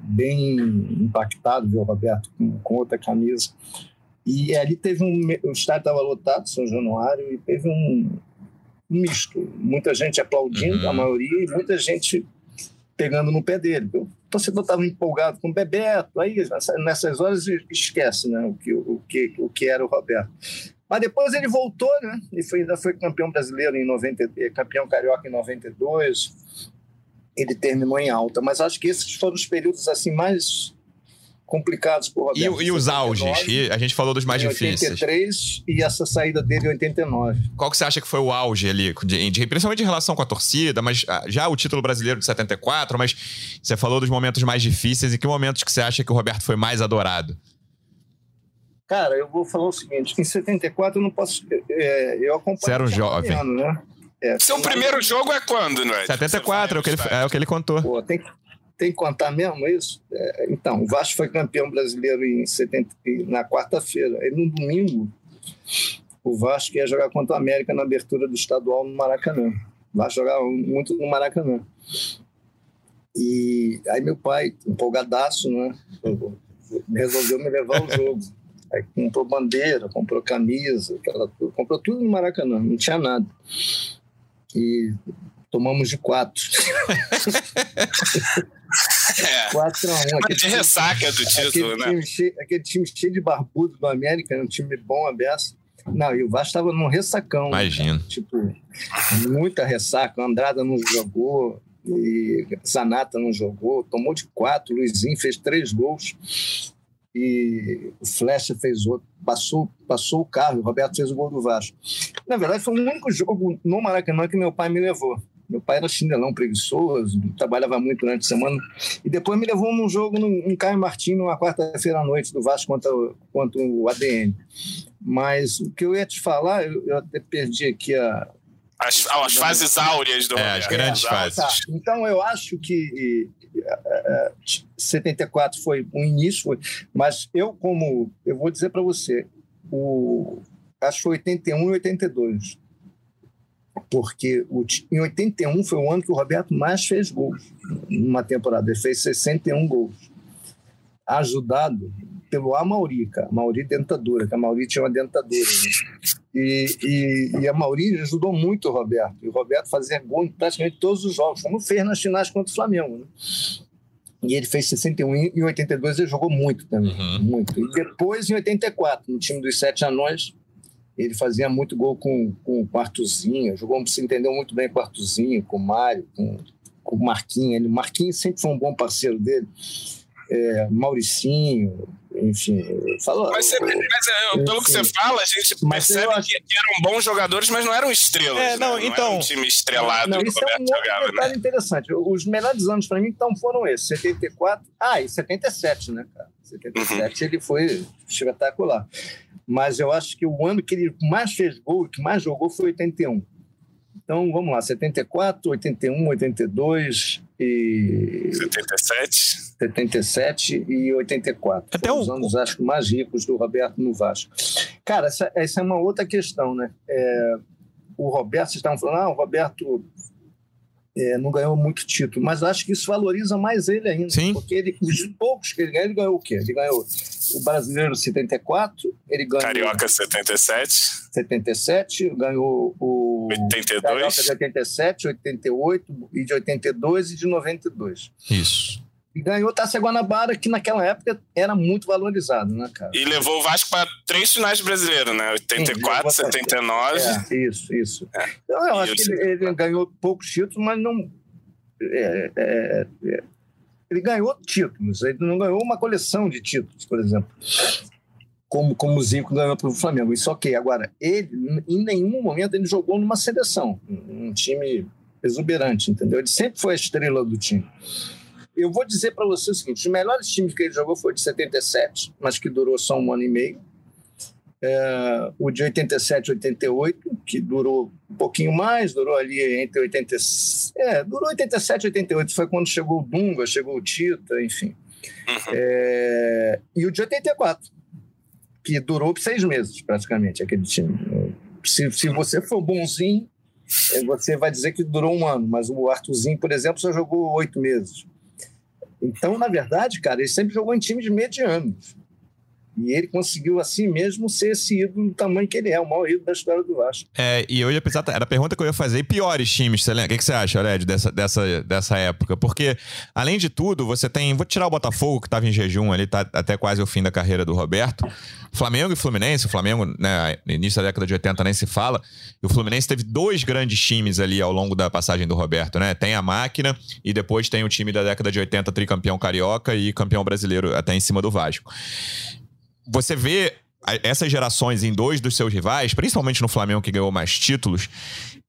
bem impactado o Roberto com, com outra camisa. E ali teve um. O estádio estava lotado, São Januário, e teve um, um misto. Muita gente aplaudindo, uhum. a maioria, e muita gente pegando no pé dele. O torcedor estava empolgado com o Bebeto, aí nessas horas esquece né, o, que, o, que, o que era o Roberto. Mas depois ele voltou, né? E foi, ainda foi campeão brasileiro em 90, campeão carioca em 92. Ele terminou em alta, mas acho que esses foram os períodos assim mais complicados por Roberto. E, e os auges? E a gente falou dos mais em difíceis. 83 e essa saída dele em 89. Qual que você acha que foi o auge ali? De, de, principalmente em relação com a torcida, mas ah, já o título brasileiro de 74, mas você falou dos momentos mais difíceis. E que momentos que você acha que o Roberto foi mais adorado? Cara, eu vou falar o seguinte: em 74 eu não posso. É, eu acompanho. Você era um jovem. Né? É, Seu primeiro jogo é quando, não é? 74, é o que ele, é o que ele contou. Pô, tem, tem que contar mesmo isso? É, então, o Vasco foi campeão brasileiro em 70, na quarta-feira. E no domingo, o Vasco ia jogar contra o América na abertura do estadual no Maracanã. O Vasco jogava muito no Maracanã. E aí meu pai, empolgadaço, né? Resolveu me levar ao jogo. Aí comprou bandeira, comprou camisa, aquela, comprou tudo no Maracanã, não tinha nada. E tomamos de quatro. É. 4 a 1 aquele de ressaca do título, aquele né? Time cheio, aquele time cheio de barbudo do América, um time bom a beça. Não, e o Vasco estava num ressacão. Imagina. Tipo, muita ressaca. Andrada não jogou, e Zanata não jogou, tomou de quatro. Luizinho fez três gols e o Flecha fez outro. Passou, passou o carro, o Roberto fez o gol do Vasco. Na verdade, foi o único jogo no Maracanã que meu pai me levou. Meu pai era chinelão preguiçoso, trabalhava muito durante a semana. E depois me levou num jogo em Caio Martins, numa quarta-feira à noite, do Vasco contra, contra o ADN. Mas o que eu ia te falar, eu, eu até perdi aqui a. As, as fases áureas do É, as grandes É, fases. tá. Então eu acho que eh, eh, 74 foi um início, mas eu como eu vou dizer para você, o acho que foi 81 e 82. Porque o, em 81 foi o ano que o Roberto mais fez gols numa temporada. Ele fez 61 gols. Ajudado pelo Amauri, cara. Amauri dentadura, que a Mauri tinha uma dentadura. né? E, e, e a Mauri ajudou muito o Roberto. E o Roberto fazia gol em praticamente todos os jogos, como fez nas finais contra o Flamengo. Né? E ele fez 61 e em 82 ele jogou muito também. Uhum. Muito. E depois, em 84, no time dos Sete Anões, ele fazia muito gol com, com o Artuzinho. Jogou, se entendeu muito bem com o Artuzinho, com o Mário, com, com o Marquinhos. Ele, o Marquinhos sempre foi um bom parceiro dele. É, Mauricinho, enfim. Falou, Mas, você- mas, é, pelo que você fala, a gente eu percebe acho- que, eram bons jogadores, mas não eram estrelas. É, não, né? então- um time estrelado Não, isso é um jogava, né? detalhe interessante. Os melhores anos para mim então foram esses, 74. Ah, e 77, né, cara? 77 ele foi espetacular. Mas eu acho que o ano que ele mais fez gol, que mais jogou foi 81. Então, vamos lá, 74, 81, 82 e 77. 77 e 84. Até Foram o- os anos, acho que, mais ricos do Roberto no Vasco. Cara, essa, essa é uma outra questão, né? É, o Roberto, vocês estavam falando, ah, o Roberto é, não ganhou muito título, mas acho que isso valoriza mais ele ainda. Sim. Porque ele, os poucos que ele ganhou, ele ganhou o quê? Ele ganhou o Brasileiro 74, ele ganhou Carioca 77. 77, ganhou o 82. Carioca de 87, 88 e de 82 e de 92 Isso. E ganhou Taça Guanabara, que naquela época era muito valorizado, né, cara? E levou o Vasco para três finais brasileiros, né? 84, levou pra- 79. É, isso, isso. Então, eu E acho que ele, ele ganhou poucos títulos, mas não. é, é, é, ele ganhou títulos, ele não ganhou uma coleção de títulos, por exemplo. Como, como o Zico ganhou para o Flamengo. Isso ok. Agora, ele, em nenhum momento, ele jogou numa seleção, um time exuberante, entendeu? Ele sempre foi a estrela do time. Eu vou dizer para você o seguinte: os melhores times que ele jogou foi o de 77, mas que durou só um ano e meio. É, o de 87 88, que durou um pouquinho mais, durou ali entre 80, é, durou 87 e 88, foi quando chegou o Dunga, chegou o Tita, enfim. Uhum. É, e o de 84, que durou seis meses, praticamente, aquele time. Se, se você for bonzinho, você vai dizer que durou um ano, mas o Arthurzinho, por exemplo, só jogou oito meses. Então, na verdade, cara, ele sempre jogou em times medianos. E ele conseguiu, assim mesmo, ser esse ídolo do tamanho que ele é, o maior ídolo da história do Vasco. É, e eu ia pensar, era a pergunta que eu ia fazer. E piores times, você lembra? O que, que você acha, Aurélio, dessa, dessa, dessa época? Porque, além de tudo, você tem. Vou tirar o Botafogo, que estava em jejum ali, tá até quase o fim da carreira do Roberto. Flamengo e Fluminense. O Flamengo, né, início da década de 80 nem se fala. E o Fluminense teve dois grandes times ali ao longo da passagem do Roberto, né? Tem a máquina e depois tem o time da década de 80, tricampeão carioca e campeão brasileiro até em cima do Vasco você vê essas gerações em dois dos seus rivais, principalmente no Flamengo, que ganhou mais títulos,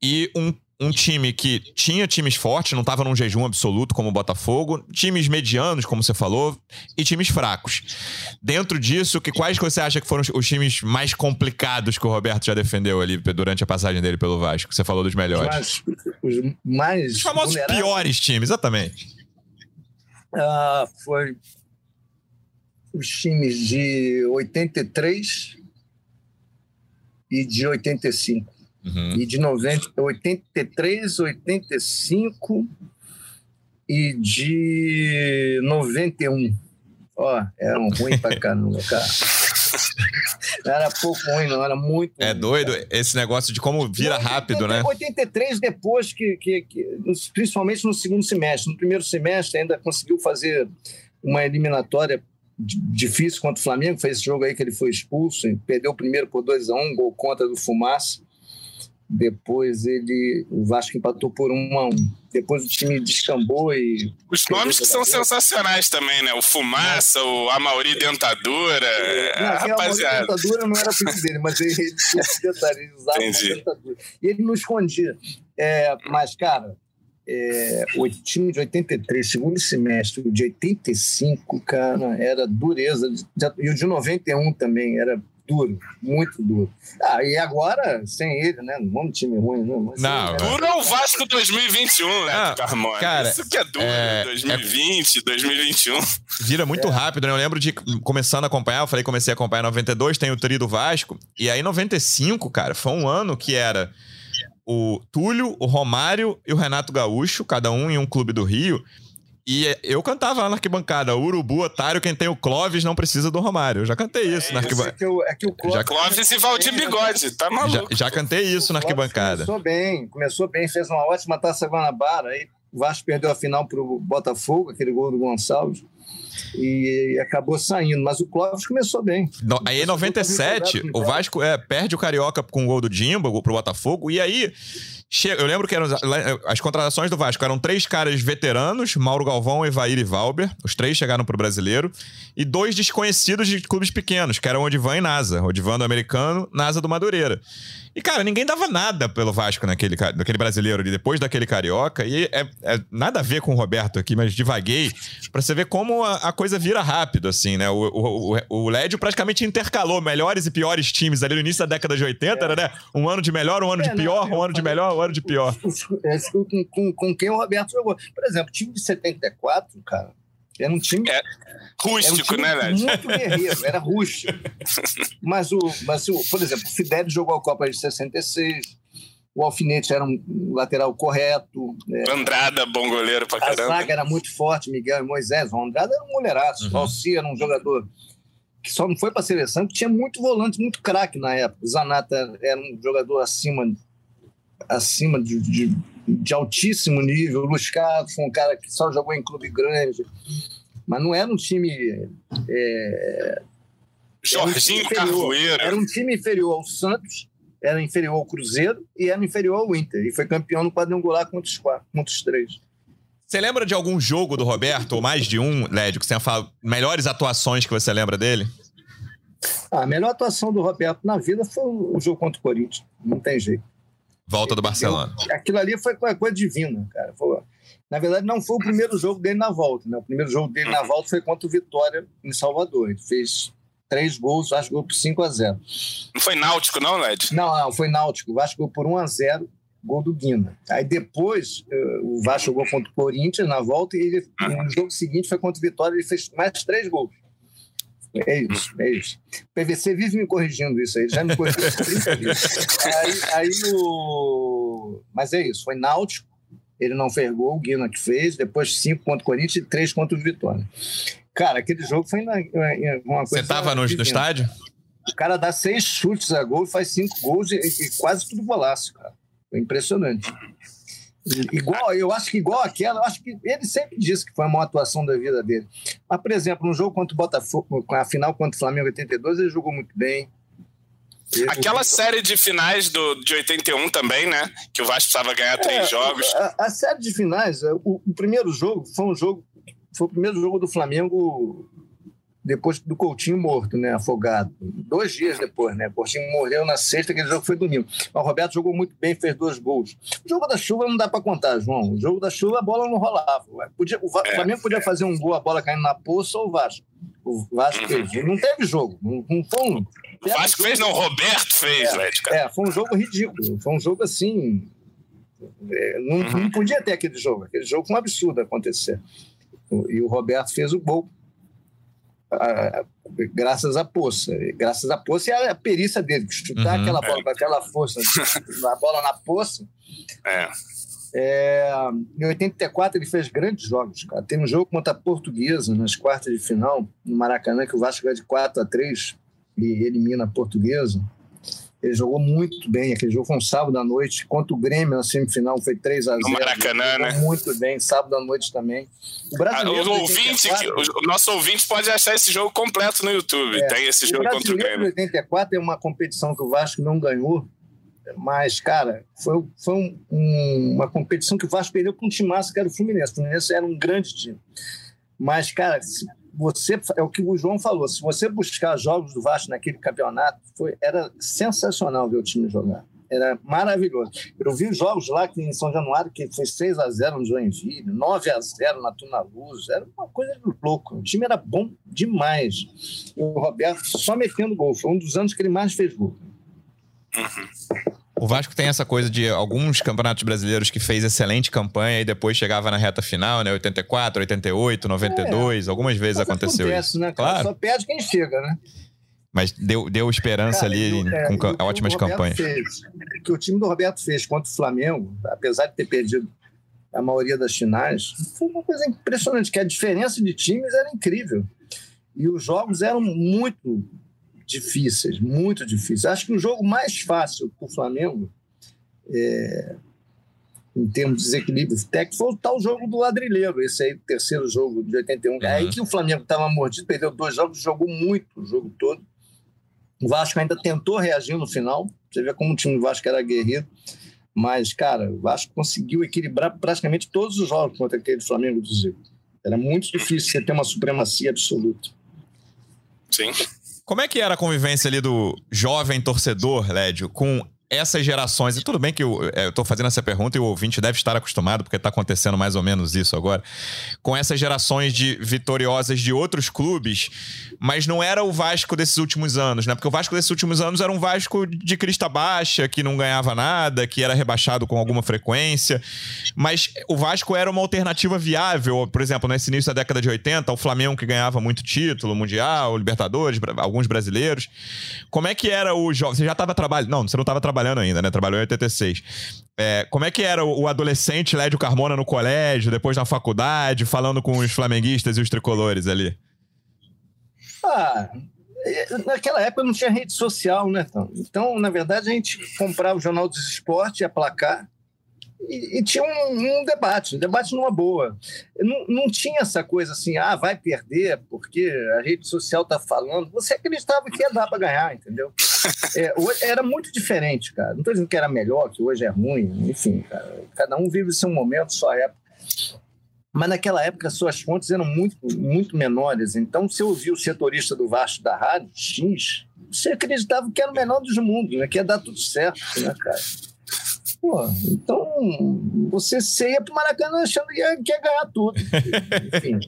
e um, um time que tinha times fortes, não estava num jejum absoluto como o Botafogo, times medianos, como você falou, e times fracos. Dentro disso, que, quais que você acha que foram os, times mais complicados que o Roberto já defendeu ali durante a passagem dele pelo Vasco? Você falou dos melhores. Os mais. Os famosos piores times, exatamente. ah, foi os times de 83 e de 85. Uhum. E de 90, 83, 85 e de 91. Ó, eram ruins pra caramba, cara. Era pouco ruim, não, era muito É ruim, doido cara. esse negócio de como vira Não, rápido, 80, né? 83 depois que, que, que- principalmente no segundo semestre. No primeiro semestre ainda conseguiu fazer uma eliminatória difícil contra o Flamengo. Foi esse jogo aí que ele foi expulso, perdeu o primeiro por 2 a 1 um, gol contra do Fumaça. Depois ele, o Vasco empatou por 1 um a 1 um. Depois o time descambou e. Os nomes que são sensacionais também, né? O Fumaça, é. o Amauri Dentadura. É, não, rapaziada. A Dentadura não era filho dele, mas ele, ele, ele usava Entendi. dentadura. E ele não escondia. É, mas, cara, é, o time de 83, segundo semestre, o de 85, cara, era dureza. E o de 91 também era duro, muito duro. Ah, e agora, sem ele, né? Não é um time ruim, não. Mas não, duro é o Vasco 2021, né, ah, Carmona? Cara, Isso que é duro, é, 2020, é... 2021. Vira muito é. rápido, né? Eu lembro de começando a acompanhar, eu falei comecei a acompanhar em 92, tem o tri do Vasco, e aí 95, cara, foi um ano que era o Túlio, o Romário e o Renato Gaúcho, cada um em um clube do Rio. E eu cantava lá na arquibancada, Urubu, otário, quem tem o Clóvis não precisa do Romário. Eu já cantei isso é, na arquibancada. É, é que o Clóvis, já... Clóvis e Valdir Bigode, tá maluco. Já, já cantei isso na arquibancada. Começou bem, começou bem, fez uma ótima taça Guanabara. Aí o Vasco perdeu a final pro Botafogo, aquele gol do Gonçalves e acabou saindo. Mas o Clóvis começou bem. No, aí em 97, o Vasco é, perde o Carioca com o gol do Jimbo pro Botafogo. E aí, eu lembro que eram, as contratações do Vasco eram três caras veteranos, Mauro Galvão, Evair e Valber. Os três chegaram pro brasileiro. E dois desconhecidos de clubes pequenos, que eram Odivan e Nasa. Odivan do americano, Nasa do Madureira. E, cara, ninguém dava nada pelo Vasco naquele, naquele brasileiro ali, depois daquele carioca. E é, é nada a ver com o Roberto aqui, mas divaguei para você ver como a, a, coisa vira rápido, assim, né? O, o, o, o Lédio praticamente intercalou melhores e piores times ali no início da década de 80, é. né? Um ano de melhor, um ano é, de pior, não, um ano de melhor, de pior. É, com, com, com quem o Roberto jogou. Por exemplo, o time de 74, cara, era um time. É rústico, um time né, Lédio? Muito guerreiro, era rústico. mas, o, mas o, por exemplo, o Fidelis jogou a Copa de 66. O Alfinete era um lateral correto. É. Andrada, bom goleiro pra caramba. A zaga era muito forte, Miguel e Moisés. O Andrada era um goleiraço. Uhum. O Alci era um jogador que só não foi para a seleção, que tinha muito volante, muito craque na época. O Zanata era um jogador acima, acima de, de de altíssimo nível. O Luiz Carlos foi um cara que só jogou em clube grande, mas não era um time. É, Jorginho Carvoeira. Era um time inferior ao Santos, era inferior ao Cruzeiro e era inferior ao Inter. E foi campeão no quadrangular contra os, quatro, contra os três. Você lembra de algum jogo do Roberto, ou mais de um, Lédio, que você fala melhores atuações que você lembra dele? a melhor atuação do Roberto na vida foi o jogo contra o Corinthians. Não tem jeito. Volta do Barcelona. Aquilo ali foi coisa divina, cara. Foi, na verdade, não foi o primeiro jogo dele na volta. Né? O primeiro jogo dele na volta foi contra o Vitória em Salvador. Ele fez três gols, acho que por 5 a 0 Não foi Náutico, não, Led? Não, não, foi Náutico. O Vasco gol por 1 a 0 gol do Guina. Aí depois, eh, o Vasco jogou contra o Corinthians na volta e ele, no jogo seguinte foi contra o Vitória ele fez mais três gols. É isso, é isso. O PVC vive me corrigindo isso aí, já me corrigiu aí, aí o... Mas é isso, foi Náutico, ele não fez gol, o Guina que fez, depois cinco contra o Corinthians e três contra o Vitória. Cara, aquele jogo foi uma coisa... Você estava no, no estádio? O cara dá seis chutes a gol, faz cinco gols e, e quase tudo golaço, cara. Foi impressionante. Igual, eu acho que igual aquela, eu acho que ele sempre disse que foi a maior atuação da vida dele. Mas, por exemplo, no jogo contra o Botafogo, a final contra o Flamengo 82, ele jogou muito bem. Ele Aquela jogou... série de finais do, de 81 também, né? Que o Vasco precisava ganhar três é, jogos. A, a, série de finais, o, o, primeiro jogo foi um jogo. Foi o primeiro jogo do Flamengo depois do Coutinho morto, né, afogado. Dois dias depois, né? O Coutinho morreu na sexta, aquele jogo foi domingo. o Roberto jogou muito bem, fez dois gols. O jogo da chuva não dá para contar, João. O jogo da chuva a bola não rolava. Podia, o, é. Flamengo podia fazer um gol, a bola caindo na poça ou o Vasco. O Vasco fez. Não teve jogo. Não, não foi um. O Vasco fez, não, o Roberto fez, é, É, foi um jogo ridículo. Foi um jogo assim. É, não, uhum. não podia ter aquele jogo. Aquele jogo foi um absurdo acontecer. E o Roberto fez o gol graças à Poça. Graças à Poça e a perícia dele, chutar uhum, aquela bola é. com aquela força, a bola na Poça. É. É, em 84 ele fez grandes jogos, cara. Tem um jogo contra a Portuguesa nas quartas de final, no Maracanã, que o Vasco ganha de 4 a 3 e elimina a Portuguesa. Ele jogou muito bem. Aquele jogo foi um sábado à noite. Contra o Grêmio na semifinal foi 3 a 0 No Maracanã, né? Muito bem. Sábado à noite também. O, brasileiro ah, o, ouvinte, 84, o nosso ouvinte pode achar esse jogo completo no YouTube. É, Tem esse jogo contra o Grêmio. O 84 é uma competição que o Vasco não ganhou. Mas, cara, foi, foi um, um, uma competição que o Vasco perdeu com um time massa que era o Fluminense. O Fluminense era um grande time. Mas, cara, você é o que o João falou. Se você buscar jogos do Vasco naquele campeonato, foi, era sensacional ver o time jogar. Era maravilhoso. Eu vi jogos lá que em São Januário que foi 6 a 0 no Joinville, 9 a 0 na Tuna Luz. Era uma coisa de louco. O time era bom demais. O Roberto só metendo gol. Foi um dos anos que ele mais fez gol. Uhum. O Vasco tem essa coisa de alguns campeonatos brasileiros que fez excelente campanha e depois chegava na reta final, né? 84, 88, 92, é, algumas vezes aconteceu acontece, isso. Né, claro. Só perde quem chega, né? Mas deu, deu esperança cara, ali é, com ótimas campanhas. Fez, que o time do Roberto fez contra o Flamengo, apesar de ter perdido a maioria das finais, foi uma coisa impressionante, que a diferença de times era incrível. E os jogos eram muito difíceis, muito difíceis. Acho que o jogo mais fácil para o Flamengo, é, em termos de desequilíbrio técnico, foi o tal jogo do ladrilheiro, esse aí, o terceiro jogo de 81. Uhum. É aí que o Flamengo estava mordido, perdeu dois jogos, jogou muito o jogo todo. O Vasco ainda tentou reagir no final. Você vê como o time do Vasco era guerreiro. Mas, cara, o Vasco conseguiu equilibrar praticamente todos os jogos contra aquele Flamengo do Zico. Era muito difícil você ter uma supremacia absoluta. Sim. Como é que era a convivência ali do jovem torcedor, Lédio, com essas gerações, e tudo bem que eu é, estou fazendo essa pergunta e o ouvinte deve estar acostumado, porque está acontecendo mais ou menos isso agora, com essas gerações de vitoriosas de outros clubes, mas não era o Vasco desses últimos anos, né? Porque o Vasco desses últimos anos era um Vasco de crista baixa, que não ganhava nada, que era rebaixado com alguma frequência, mas o Vasco era uma alternativa viável, por exemplo, nesse início da década de 80, o Flamengo que ganhava muito título, Mundial, Libertadores, alguns brasileiros. Como é que era o jovem? Você já estava trabalhando? Não, você não estava trabalhando trabalhando ainda, né? Trabalhou em 86. É, como é que era o, adolescente Lédio Carmona no colégio, depois na faculdade, falando com os flamenguistas e os tricolores ali? Ah, naquela época não tinha rede social, né? Então, na verdade, a gente comprava o Jornal dos Esportes, ia placar, e, e, tinha um, um, debate, um debate numa boa. Não, não tinha essa coisa assim, ah, vai perder porque a rede social está falando. Você acreditava que ia dar para ganhar, entendeu? É, era muito diferente, cara. Não estou dizendo que era melhor, que hoje é ruim, enfim, cara. Cada um vive seu momento, sua época. Mas naquela época suas fontes eram muito, muito menores. Então, se eu ouvia o setorista do Vasco da rádio, X, você acreditava que era o menor dos mundos, né? que ia dar tudo certo, né, cara? Pô, então você, você ia pro Maracanã achando que ia, que ia ganhar tudo. Enfim.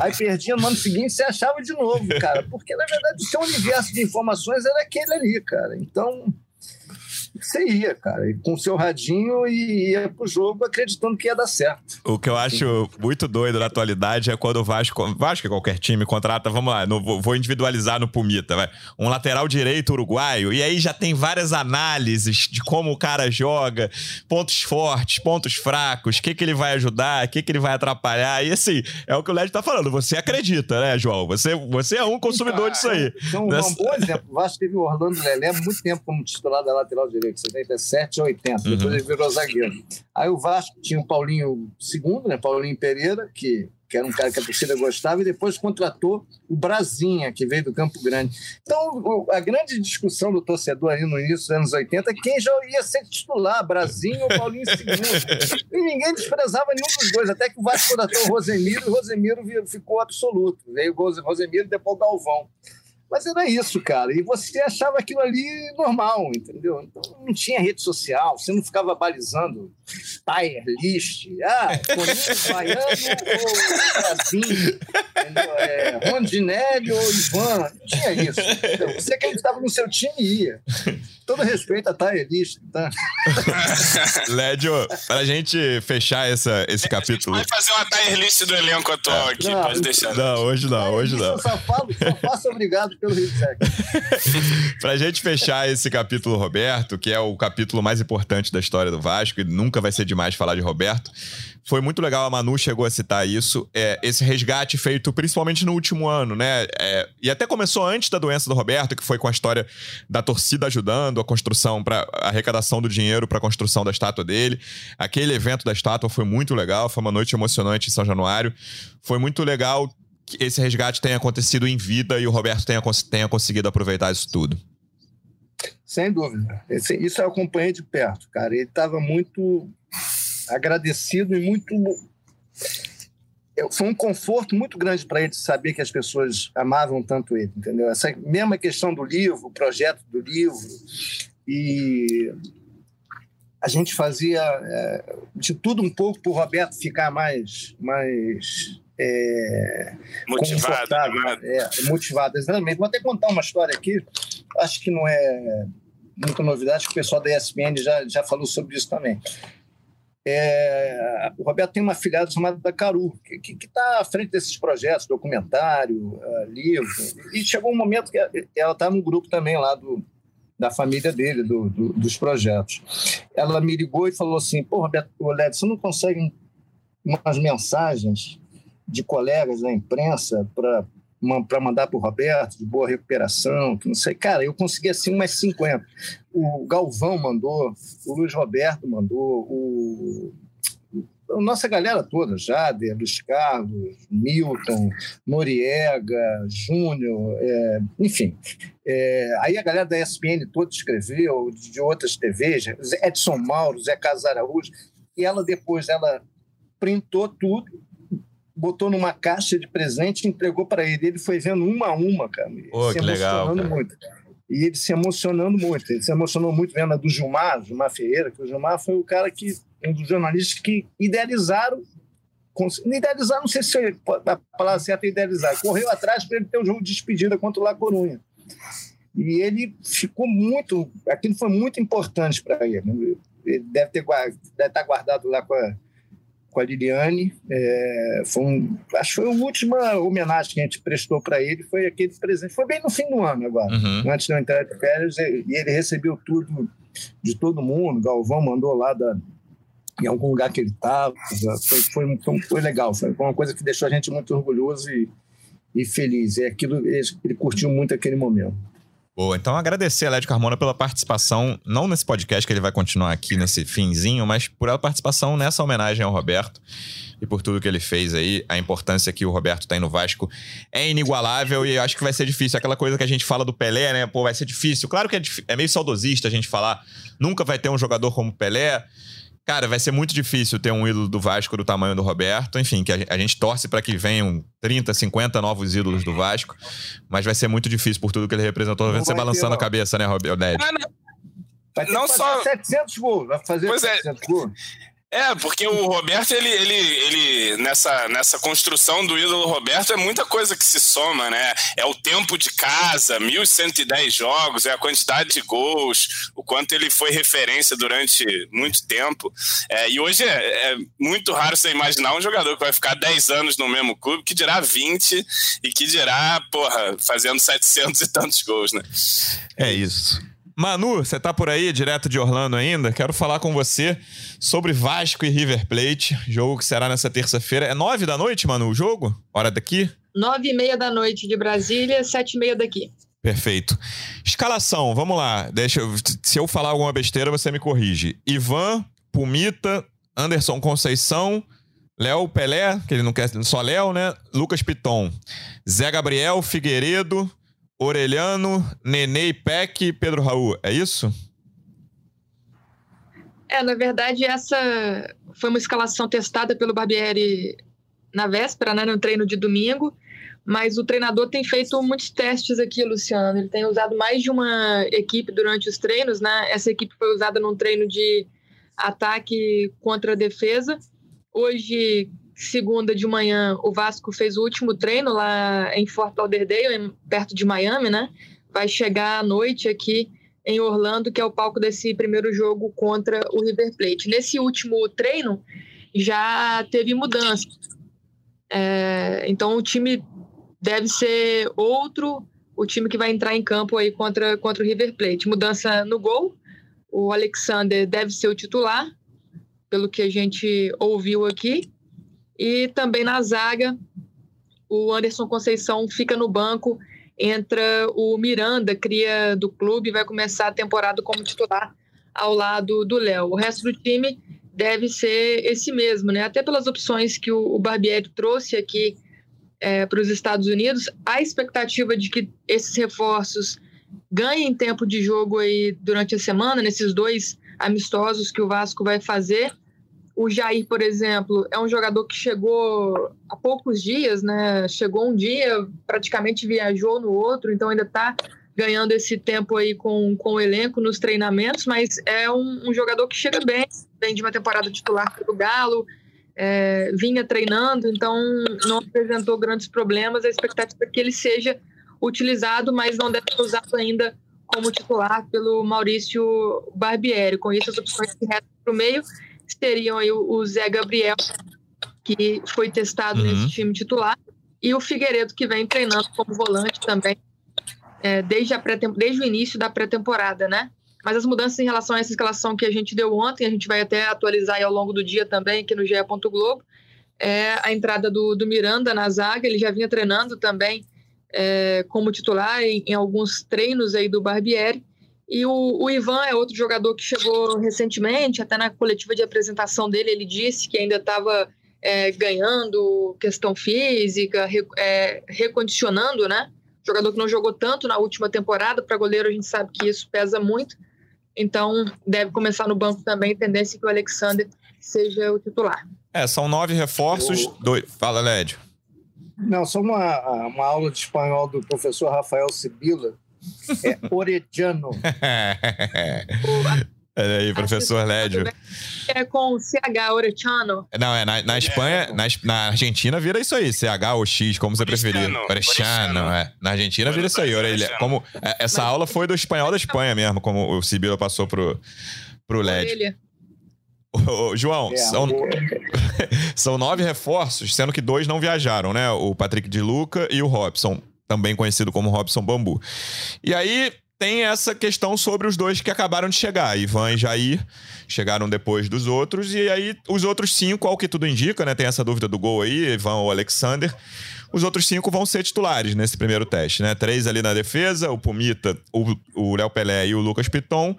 Aí perdia no ano seguinte, você achava de novo, cara. Porque, na verdade, o seu universo de informações era aquele ali, cara. Então, você ia, cara, com o seu radinho e ia pro jogo acreditando que ia dar certo. O que eu acho muito doido na atualidade é quando o Vasco, Vasco é qualquer time, contrata, vamos lá, no, vou individualizar no Pumita, vai, um lateral direito uruguaio, e aí já tem várias análises de como o cara joga, pontos fortes, pontos fracos, o que, que ele vai ajudar, o que, que ele vai atrapalhar, e assim, é o que o Led tá falando, você acredita, né, João? Você, você é um consumidor disso aí. Então, Nessa... um bom exemplo, o Vasco teve o Orlando Lelé muito tempo como titular da lateral direita direito, 77 a 80. Uhum. Depois ele virou zagueiro. Aí o Vasco tinha o Paulinho II, né? Paulinho Pereira, que, que era um cara que a torcida gostava, e depois contratou o Brasinha, que veio do Campo Grande. Então, a grande discussão do torcedor ali no início dos anos 80 é quem já ia ser titular, Brasinha ou Paulinho II. E ninguém desprezava nenhum dos dois, até que o Vasco contratou o Rosemiro, e o Rosemiro ficou absoluto. Veio o Rosemiro e depois o Galvão. Mas era isso, cara. E você achava aquilo ali normal, entendeu? Então não tinha rede social, você não ficava balizando tire list. Ah, Corinthians, Baiano ou Brasil, é, Rondinelli ou Ivan. Não tinha isso. Entendeu? Você acreditava no seu time e ia. Todo respeito a tire list. Tá? Lédio, pra gente fechar essa, esse capítulo. vai fazer uma tire list do elenco atual aqui, não, pode deixar. Não, hoje não, hoje não. Eu só, falo, só faço obrigado pelo Rio gente fechar esse capítulo, Roberto, que é o capítulo mais importante da história do Vasco, e nunca vai ser demais falar de Roberto. Foi muito legal, a Manu chegou a citar isso. É, esse resgate feito principalmente no último ano, né? É, e até começou antes da doença do Roberto, que foi com a história da torcida ajudando a construção, para arrecadação do dinheiro para a construção da estátua dele. Aquele evento da estátua foi muito legal, foi uma noite emocionante em São Januário. Foi muito legal que esse resgate tenha acontecido em vida e o Roberto tenha, tenha conseguido aproveitar isso tudo. Sem dúvida. Esse, isso eu acompanhei de perto, cara. Ele estava muito agradecido e muito. Foi um conforto muito grande para ele saber que as pessoas amavam tanto ele, entendeu? Essa mesma questão do livro, o projeto do livro, e a gente fazia é, de tudo um pouco para o Roberto ficar mais, mais é, motivado, né? é, motivado, exatamente. Vou até contar uma história aqui, acho que não é muita novidade, que o pessoal da ESPN já, já falou sobre isso também. É, o Roberto tem uma filhada chamada Caru, que está à frente desses projetos, documentário, uh, livro. E chegou um momento que ela está no grupo também lá do, da família dele, do, do, dos projetos. Ela me ligou e falou assim: pô, Roberto, Led, você não consegue umas mensagens de colegas da imprensa para para mandar para o Roberto, de boa recuperação, que não sei. Cara, eu consegui assim umas 50. O Galvão mandou, o Luiz Roberto mandou, o nossa galera toda, Jader, Luiz Carlos, Milton, Noriega, Júnior, é, enfim. É, aí a galera da ESPN toda escreveu, de outras TVs, Edson Mauro, Zé Carlos Araújo, e ela depois ela printou tudo botou numa caixa de presente e entregou para ele. Ele foi vendo uma a uma, cara. Pô, se que emocionando legal, muito. E ele se emocionando muito. Ele se emocionou muito vendo a do Gilmar, Gilmar Ferreira, que o Gilmar foi o cara que, um dos jornalistas que idealizaram. Idealizar, não sei se a palavra certa é idealizar. Correu atrás para ele ter um jogo de despedida contra o La Corunha. E ele ficou muito. Aquilo foi muito importante para ele. Ele deve, ter, deve estar guardado lá com a, com a Liliane. É, foi um, acho que foi a última homenagem que a gente prestou para ele, foi aquele presente. Foi bem no fim do ano agora, uhum. antes de eu entrar de férias, e ele recebeu tudo de todo mundo. Galvão mandou lá da, em algum lugar que ele estava. Foi, foi, foi, foi, legal, foi uma coisa que deixou a gente muito orgulhoso e, e feliz. É aquilo, ele, ele curtiu muito aquele momento. Boa, então agradecer a Led Carmona pela participação, não nesse podcast que ele vai continuar aqui nesse finzinho, mas por a participação nessa homenagem ao Roberto e por tudo que ele fez aí. A importância que o Roberto tem no Vasco é inigualável e acho que vai ser difícil. Aquela coisa que a gente fala do Pelé, né? Pô, vai ser difícil. Claro que é, é meio saudosista a gente falar, nunca vai ter um jogador como Pelé. Cara, vai ser muito difícil ter um ídolo do Vasco do tamanho do Roberto. Enfim, que a, gente torce para que venham 30, 50 novos ídolos do Vasco. Mas vai ser muito difícil por tudo que ele representou. Vai ser balançando ter, a cabeça, né, Roberto? Ah, não. Vai ter não só 700 gols, vai fazer pois 700 é. gols. É, porque o Roberto, ele, ele, ele nessa, nessa construção do ídolo Roberto, é muita coisa que se soma, né? É o tempo de casa, 1.110 jogos, é a quantidade de gols, o quanto ele foi referência durante muito tempo. É, e hoje é, é, muito raro você imaginar um jogador que vai ficar 10 anos no mesmo clube, que dirá 20 e que dirá, porra, fazendo 700 e tantos gols, né? É isso. Manu, você tá por aí, direto de Orlando ainda? Quero falar com você sobre Vasco e River Plate, jogo que será nessa terça-feira. É nove da noite, Manu, o jogo? Hora daqui? Nove e meia da noite de Brasília, sete e meia daqui. Perfeito. Escalação, vamos lá. Deixa eu, se eu falar alguma besteira, você me corrige. Ivan, Pumita, Anderson Conceição, Léo Pelé, que ele não quer só Léo, né? Lucas Piton, Zé Gabriel, Figueiredo, Orelhano, Nenê e Peck e Pedro Raul. É isso? É, na verdade, essa foi uma escalação testada pelo Barbieri na véspera, né, no treino de domingo. Mas o treinador tem feito muitos testes aqui, Luciano. Ele tem usado mais de uma equipe durante os treinos, né? Essa equipe foi usada num treino de ataque contra a defesa. Hoje, segunda de manhã, o Vasco fez o último treino lá em Fort Lauderdale, perto de Miami, né? Vai chegar à noite aqui em Orlando, que é o palco desse primeiro jogo contra o River Plate. Nesse último treino, já teve mudança. É, então, o time deve ser outro o time que vai entrar em campo aí contra, contra o River Plate. Mudança no gol, o Alexander deve ser o titular, pelo que a gente ouviu aqui. E também na zaga, o Anderson Conceição fica no banco, entra o Miranda, cria do clube, vai começar a temporada como titular ao lado do Léo. O resto do time deve ser esse mesmo, né? Até pelas opções que o Barbieri trouxe aqui é, para os Estados Unidos, a expectativa de que esses reforços ganhem tempo de jogo aí durante a semana, nesses dois amistosos que o Vasco vai fazer. O Jair, por exemplo, é um jogador que chegou há poucos dias, né? Chegou um dia, praticamente viajou no outro, então ainda está ganhando esse tempo aí com, com o elenco nos treinamentos, mas é um, um jogador que chega bem, vem de uma temporada titular pelo Galo, é, vinha treinando, então não apresentou grandes problemas. A expectativa é que ele seja utilizado, mas não deve ser usado ainda como titular pelo Maurício Barbieri. Com isso, as opções que restam para o meio seriam aí o Zé Gabriel, que foi testado uhum. nesse time titular, e o Figueiredo, que vem treinando como volante também é, desde, a desde o início da pré-temporada, né? Mas as mudanças em relação a essa escalação que a gente deu ontem, a gente vai até atualizar ao longo do dia também aqui no GE. Globo, é a entrada do, do Miranda na zaga, ele já vinha treinando também é, como titular em, em, alguns treinos aí do Barbieri. E o, o, Ivan é outro jogador que chegou recentemente, até na coletiva de apresentação dele, ele disse que ainda estava é, ganhando questão física, re, é, recondicionando, né? Jogador que não jogou tanto na última temporada, para goleiro a gente sabe que isso pesa muito. Então, deve começar no banco também, tendência que o Alexander seja o titular. É, são nove reforços. Dois... Fala, Lédio. Não, só uma, uma aula de espanhol do professor Rafael Sibila. É Orediano. Olha aí, professor Lédio. É com CH, Orechano. Não, é na, na Espanha, na, na, Argentina vira isso aí, CH ou X, como você preferir. Orechano, é. Na Argentina vira isso aí, Orelha. Como, é, essa Mas, aula foi do espanhol da Espanha mesmo, como o Sibila passou pro, pro Lédio. Ô, João, é, são, são nove reforços, sendo que dois não viajaram, né? O Patrick de Luca e o Robson, também conhecido como Robson Bambu. E aí, tem essa questão sobre os dois que acabaram de chegar. Ivan e Jair chegaram depois dos outros. E aí, os outros cinco, ao que tudo indica, né? Tem essa dúvida do gol aí, Ivan ou Alexander. Os outros cinco vão ser titulares nesse primeiro teste, né? Três ali na defesa, o Pumita, o Léo Pelé e o Lucas Piton.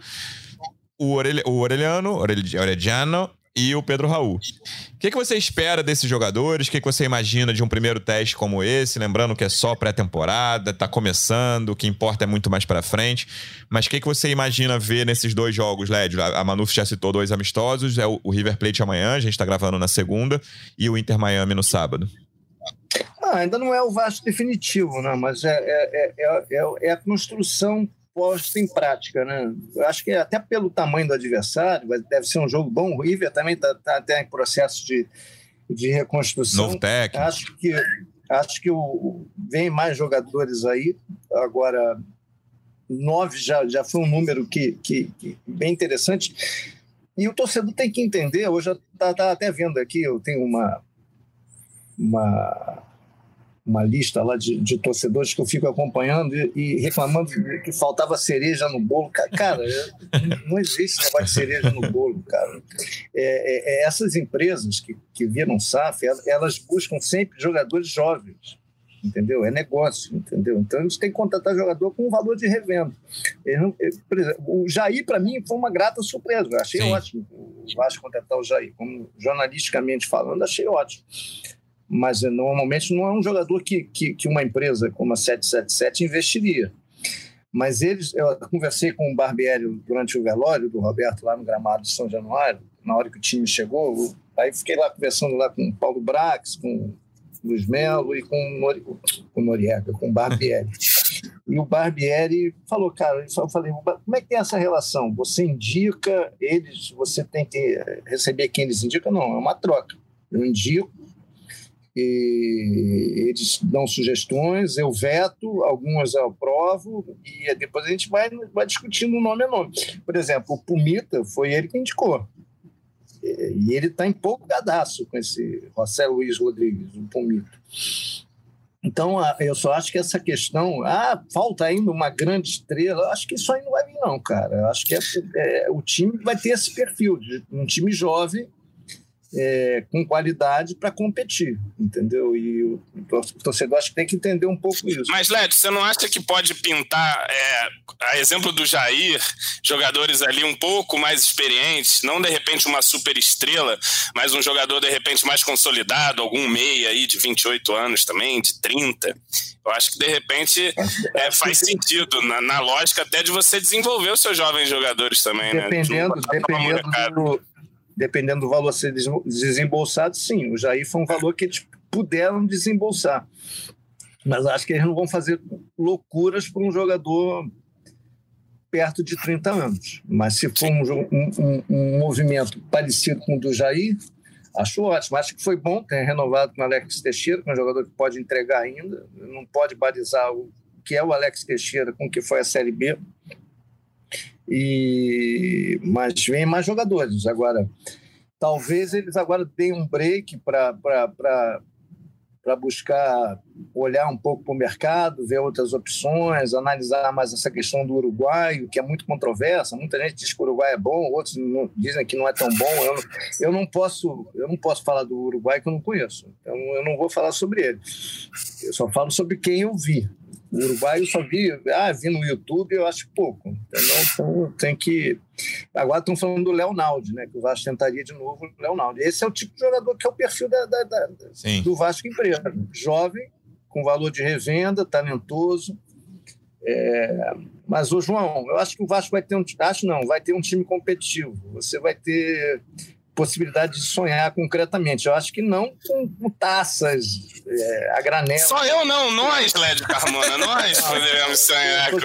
O, Orelha, o Orelhano, Orelhano e o Pedro Raul. O que, que você espera desses jogadores? O que, que você imagina de um primeiro teste como esse? Lembrando que é só pré-temporada, tá começando, o que importa é muito mais para frente. Mas o que, que você imagina ver nesses dois jogos, Lédio? A Manuf já citou dois amistosos, é o River Plate amanhã, a gente tá gravando na segunda, e o Inter Miami no sábado. Ah, ainda não é o Vasco definitivo, né? mas é, é, é, é a construção posto em prática. Né? Eu acho que até pelo tamanho do adversário, deve ser um jogo bom. O River também está tá até em processo de, de reconstrução. Novo técnico. Acho que, acho que o, vem mais jogadores aí. Agora, nove já, já foi um número que, que, que bem interessante. E o torcedor tem que entender, hoje eu estava até vendo aqui, eu tenho uma, uma uma lista lá de, de, torcedores que eu fico acompanhando e, e, reclamando que faltava cereja no bolo. Cara, não existe negócio de cereja no bolo, cara. É, é, é essas empresas que, que viram SAF, elas buscam sempre jogadores jovens, entendeu? É negócio, entendeu? Então eles têm que contratar jogador com um valor de revenda. Não, por exemplo, o Jair, para mim, foi uma grata surpresa. Eu achei Sim. ótimo o Vasco contratar o Jair. Como jornalisticamente falando, achei ótimo mas eh, normalmente não é um jogador que, que, que uma empresa como a 777 investiria. Mas eles, eu conversei com o Barbieri durante o velório do Roberto lá no gramado de São Januário, na hora que o time chegou, aí fiquei lá conversando lá com o Paulo Brax, com o Luiz Melo e com o, Nori, com o Noriega, com o Barbieri. E o Barbieri falou, cara, eu falei, como é que tem essa relação? Você indica eles, você tem que receber quem eles indicam? Não, é uma troca. Eu indico, e eles dão sugestões, eu veto, algumas eu aprovo, e depois a gente vai, vai discutindo nome a nome. Por exemplo, o Pumita foi ele que indicou. E ele está empolgadaço com esse José Luiz Rodrigues, o Pumita. Então, eu só acho que essa questão, ah, falta ainda uma grande estrela, acho que isso aí não vai vir, não, cara. Eu acho que é, é, o time vai ter esse perfil de um time jovem é, com qualidade para competir, entendeu? E o, torcedor acho que tem que entender um pouco isso. Mas, Led, você não acha que pode pintar, é, a exemplo do Jair, jogadores ali um pouco mais experientes, não de repente uma super estrela, mas um jogador de repente mais consolidado, algum meia aí de 28 anos também, de 30? Eu acho que de repente é, faz sentido, na, na, lógica até de você desenvolver os seus jovens jogadores também, dependendo, né? Dependendo, dependendo do, dependendo do valor a ser desembolsado, sim, o Jair foi um valor que eles puderam desembolsar. Mas acho que eles não vão fazer loucuras para um jogador perto de 30 anos. Mas se for um, um, um, movimento parecido com o do Jair, acho ótimo. Acho que foi bom ter renovado com o Alex Teixeira, que é um jogador que pode entregar ainda, não pode balizar o que é o Alex Teixeira com o que foi a Série B. E mas vem mais jogadores agora. Talvez eles agora deem um break para para buscar olhar um pouco para o mercado, ver outras opções, analisar mais essa questão do uruguaio, que é muito controversa. Muita gente diz que o Uruguai é bom, outros não, dizem que não é tão bom. Eu eu não, posso, eu não posso falar do Uruguai que eu não conheço. Então eu não vou falar sobre ele. Eu só falo sobre quem eu vi. O Uruguai eu só vi, ah, vi no YouTube, eu acho pouco. Entendeu? Então tem que. Agora estão falando do Leonardo, né? Que o Vasco tentaria de novo o Leonardo. Esse é o tipo de jogador que é o perfil da, da, da do Vasco empresa. Jovem, com valor de revenda, talentoso. É, mas o João, eu acho que o Vasco vai ter um. Acho não, vai ter um time competitivo. Você vai ter possibilidade de sonhar concretamente. Eu acho que não com, com taças é, a granel. Só eu não, nós, Led Carmona, nós poderemos sonhar com.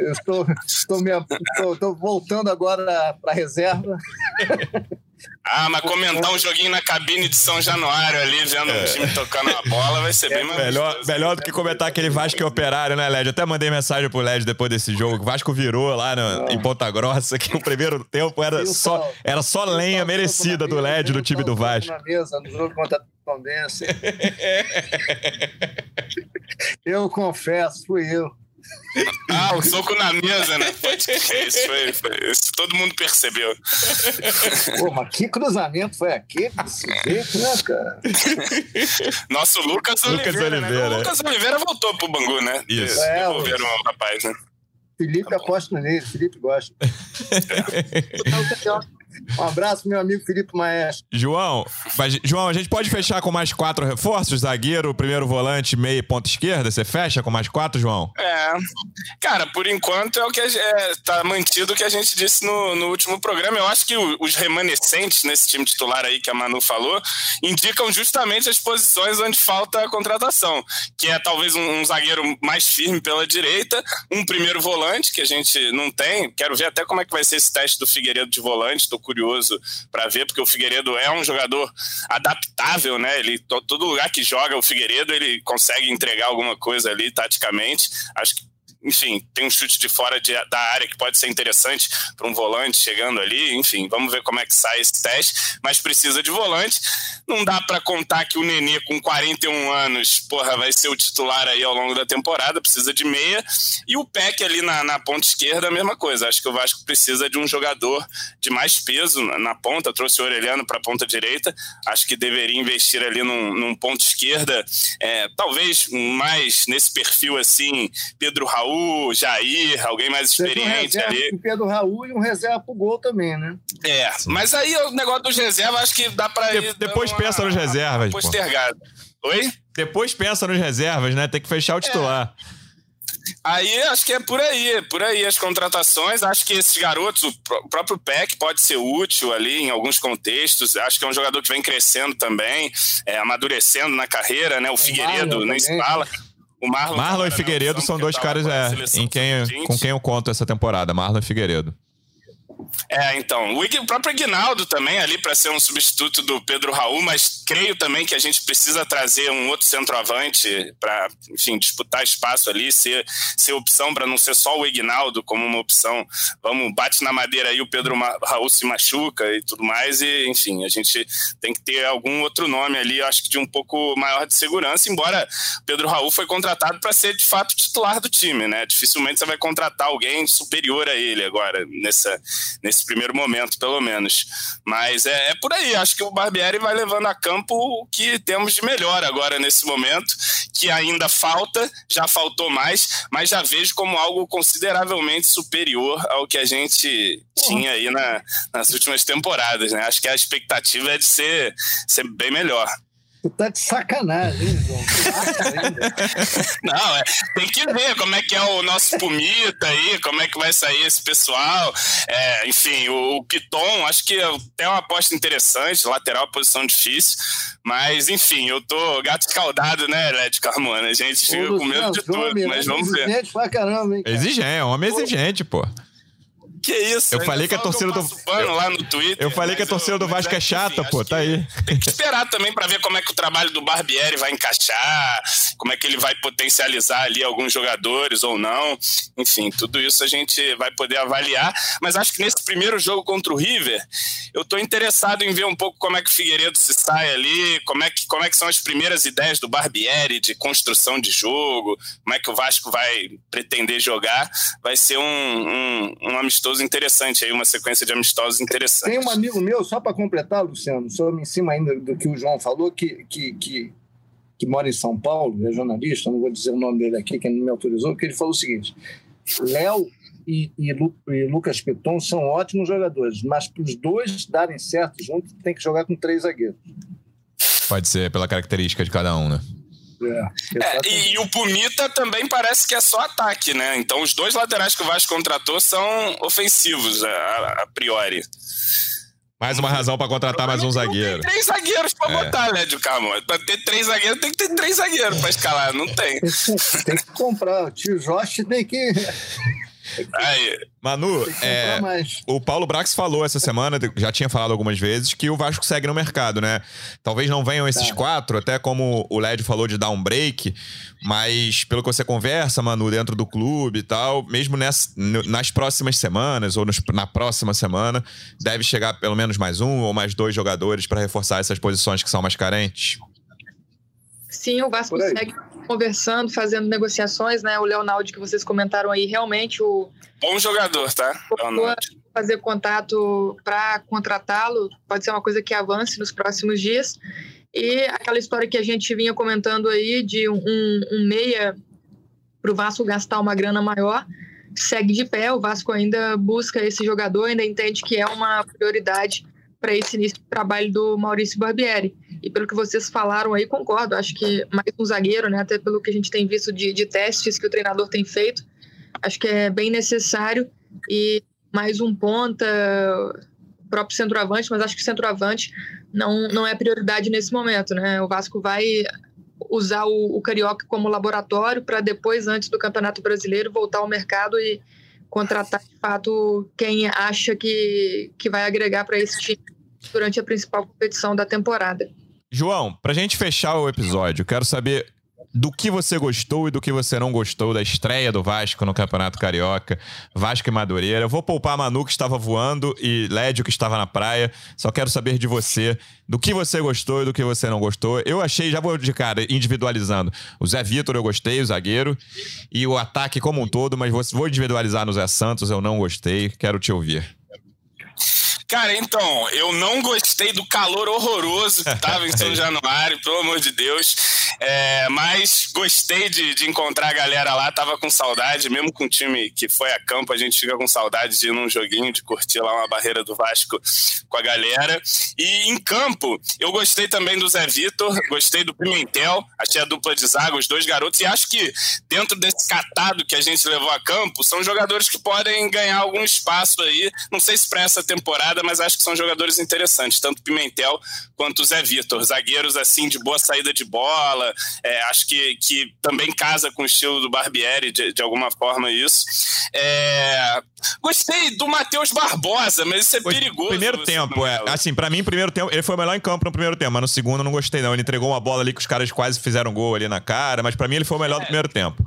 Eu estou, estou, me, estou, estou voltando agora para a reserva. Ah, mas comentar um joguinho na cabine de São Januário ali, vendo é. um time tocando a bola, vai ser é, bem mais melhor, melhor do que comentar aquele Vasco operário, né, Led? Eu até mandei mensagem pro Led depois desse jogo. O Vasco virou lá no, em Ponta Grossa, que o primeiro tempo era só, era só lenha merecida do Led do time do Vasco. Na mesa, no jogo contra a Tombense. eu confesso, fui eu. Ah, o soco na mesa, né? Pode isso foi, foi, isso todo mundo percebeu. Pô, mas que cruzamento foi aquele desse jeito, né, cara? Nosso Lucas, Lucas Oliveira. Oliveira. Né? O Lucas Oliveira voltou pro Bangu, né? Isso. É, Devolveram o rapaz, né? Felipe tá aposta nele, Felipe gosta. Um abraço, meu amigo Felipe Maestro. João, mas, João, a gente pode fechar com mais quatro reforços? Zagueiro, primeiro volante, meio e ponta esquerda? Você fecha com mais quatro, João? É. Cara, por enquanto é o que é, tá mantido o que a gente disse no, no último programa. Eu acho que o, os remanescentes nesse time titular aí que a Manu falou indicam justamente as posições onde falta a contratação, que é talvez um, um zagueiro mais firme pela direita, um primeiro volante que a gente não tem. Quero ver até como é que vai ser esse teste do Figueiredo de volante. Tô curioso para ver, porque o Figueiredo é um jogador adaptável, né? Ele, todo lugar que joga o Figueiredo, ele consegue entregar alguma coisa ali taticamente. Acho que enfim, tem um chute de fora de, da área que pode ser interessante para um volante chegando ali. Enfim, vamos ver como é que sai esse teste, mas precisa de volante. Não dá para contar que o Nenê, com 41 anos, porra, vai ser o titular aí ao longo da temporada, precisa de meia. E o Peck ali na, na ponta esquerda, a mesma coisa. Acho que o Vasco precisa de um jogador de mais peso na, na ponta. Trouxe o Orelhano para a ponta direita. Acho que deveria investir ali num, num ponto esquerda, é, talvez mais nesse perfil assim, Pedro Raul Raul, Jair, alguém mais experiente um ali. Pedro Raul e um reserva pro gol também, né? É, mas aí o negócio dos reservas, acho que dá pra ir. depois uma, pensa nos reservas. Postergado. Oi? Depois pensa nos reservas, né? Tem que fechar o é. titular. É. Aí acho que é por aí, por aí as contratações. Acho que esses garotos, o próprio PEC pode ser útil ali em alguns contextos. Acho que é um jogador que vem crescendo também, é, amadurecendo na carreira, né? O, o Figueiredo nem se fala. O Marlon, Marlon e Figueiredo são dois caras é, em quem, com quem eu conto essa temporada. Marlon e Figueiredo. É, então, o próprio Aguinaldo também ali para ser um substituto do Pedro Raul, mas creio também que a gente precisa trazer um outro centroavante para, enfim, disputar espaço ali, ser, ser opção para não ser só o Aguinaldo como uma opção. Vamos, bate na madeira aí, o Pedro Raul se machuca e tudo mais, e enfim, a gente tem que ter algum outro nome ali, acho que de um pouco maior de segurança, embora Pedro Raul foi contratado para ser de fato titular do time, né? Dificilmente você vai contratar alguém superior a ele agora, nessa, nesse primeiro momento, pelo menos. Mas é, é por aí, acho que o Barbieri vai levando a campo o que temos de melhor agora nesse momento, que ainda falta, já faltou mais, mas já vejo como algo consideravelmente superior ao que a gente tinha aí na, nas últimas temporadas, né? Acho que a expectativa é de ser, ser bem melhor. Tu tá de sacanagem, hein, João? Não, é, tem que ver como é que é o nosso Pumita aí, como é que vai sair esse pessoal. É, enfim, o, o Piton, acho que tem uma aposta interessante, lateral, posição difícil. Mas, enfim, eu tô gato escaldado, né, Led Carmona? A gente fica com medo de tudo, mas vamos ver. Exigente pra caramba, hein? Exigente, é homem exigente, pô. Que isso? Eu falei que a torcida do. Eu, lá no Twitter, eu falei que a torcida do Vasco é chata, pô, tá aí. Tem que esperar também para ver como é que o trabalho do Barbieri vai encaixar, como é que ele vai potencializar ali alguns jogadores ou não. Enfim, tudo isso a gente vai poder avaliar. Mas acho que nesse primeiro jogo contra o River, eu tô interessado em ver um pouco como é que o Figueiredo se sai ali, como é que, como é que são as primeiras ideias do Barbieri de construção de jogo, como é que o Vasco vai pretender jogar. Vai ser um, um, um amistoso amistoso interessante aí, uma sequência de amistosos interessantes. Tem um amigo meu, só para completar, Luciano, só em cima ainda do que o João falou, que, que, que, que mora em São Paulo, é jornalista, não vou dizer o nome dele aqui, que não me autorizou, que ele falou o seguinte: Léo e, e, Lu, e, Lucas Piton são ótimos jogadores, mas para os dois darem certo juntos, tem que jogar com três zagueiros. Pode ser pela característica de cada um, né? É, é, e, e, o Pumita também parece que é só ataque, né? Então os dois laterais que o Vasco contratou são ofensivos, a, a priori. Mais uma razão para contratar mais um zagueiro. Tem três zagueiros para é. botar, né, de Camões? Para ter três zagueiros, tem que ter três zagueiros para escalar. Não tem. tem que comprar. O tio Jorge tem que. Aí. Manu, é, o Paulo Brax falou essa semana, já tinha falado algumas vezes, que o Vasco segue no mercado, né? Talvez não venham esses tá. quatro, até como o Led falou de dar um break, mas pelo que você conversa, Manu, dentro do clube e tal, mesmo nessa, nas próximas semanas ou nos, na próxima semana, deve chegar pelo menos mais um ou mais dois jogadores para reforçar essas posições que são mais carentes? Sim, o Vasco segue conversando, fazendo negociações, né? O Leonardo que vocês comentaram aí, realmente o bom jogador, tá? Fazer contato para contratá-lo pode ser uma coisa que avance nos próximos dias. E aquela história que a gente vinha comentando aí de um, um meia para o Vasco gastar uma grana maior segue de pé. O Vasco ainda busca esse jogador, ainda entende que é uma prioridade para esse início de trabalho do Maurício Barbieri. E pelo que vocês falaram aí, concordo. Acho que mais um zagueiro, né? Até pelo que a gente tem visto de, de testes que o treinador tem feito, acho que é bem necessário. E mais um ponta, próprio centroavante, mas acho que centroavante não, não é prioridade nesse momento, né? O Vasco vai usar o, o Carioca como laboratório para depois, antes do Campeonato Brasileiro, voltar ao mercado e contratar de fato quem acha que, que vai agregar para esse time durante a principal competição da temporada. João, pra gente fechar o episódio, quero saber do que você gostou e do que você não gostou da estreia do Vasco no Campeonato Carioca, Vasco e Madureira. Eu vou poupar a Manu que estava voando e Lédio que estava na praia. Só quero saber de você, do que você gostou e do que você não gostou. Eu achei, já vou de cara, individualizando. O Zé Vitor eu gostei, o zagueiro, e o ataque como um todo, mas vou individualizar no Zé Santos, eu não gostei. Quero te ouvir. Cara, então, eu não gostei do calor horroroso que estava em São Januário, pelo amor de Deus. É, mas gostei de, de, encontrar a galera lá, tava com saudade, mesmo com o time que foi a campo, a gente fica com saudade de ir num joguinho, de curtir lá uma barreira do Vasco com a galera. E em campo, eu gostei também do Zé Vitor, gostei do Pimentel, achei a dupla de zaga, os dois garotos, e acho que dentro desse catado que a gente levou a campo, são jogadores que podem ganhar algum espaço aí, não sei se para essa temporada, temporada, mas acho que são jogadores interessantes, tanto Pimentel quanto o Zé Vitor. Zagueiros, assim, de boa saída de bola, é, acho que, que também casa com o estilo do Barbieri, de, de alguma forma, isso. É, gostei do Matheus Barbosa, mas isso é perigoso. Primeiro tempo, é. Assim, para mim, primeiro tempo, ele foi o melhor em campo no primeiro tempo, mas no segundo eu não gostei, não. Ele entregou uma bola ali que os caras quase fizeram gol ali na cara, mas para mim ele foi o melhor é. do primeiro tempo.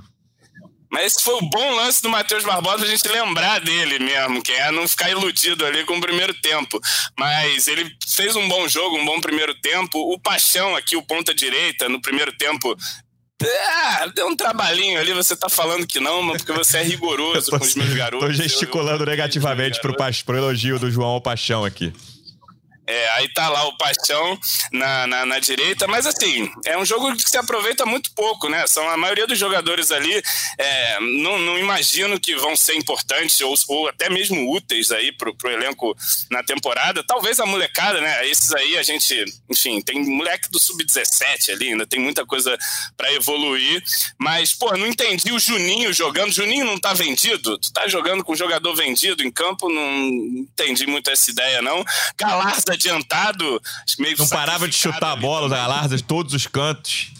Mas esse foi o bom lance do Matheus Barbosa a gente lembrar dele mesmo, que é não ficar iludido ali com o primeiro tempo. Mas ele fez um bom jogo, um bom primeiro tempo. O Paixão aqui, o ponta direita, no primeiro tempo ah, deu um trabalhinho ali, você tá falando que não, porque você é rigoroso tô, com os meus garotos. Tô gesticulando eu, eu, negativamente pro, pro elogio do João ao Paixão aqui. É, aí tá lá o Paixão na, na, na, direita, mas assim, é um jogo que se aproveita muito pouco, né? São a maioria dos jogadores ali, é, não, não imagino que vão ser importantes ou, ou até mesmo úteis aí pro, pro elenco na temporada. Talvez a molecada, né? Esses aí a gente, enfim, tem moleque do sub-17 ali, ainda tem muita coisa para evoluir, mas, pô, não entendi o Juninho jogando. Juninho não tá vendido? Tu tá jogando com jogador vendido em campo? Não entendi muito essa ideia, não. Galarza adiantado. Meio não parava de chutar a bola, os Galarza de todos os cantos.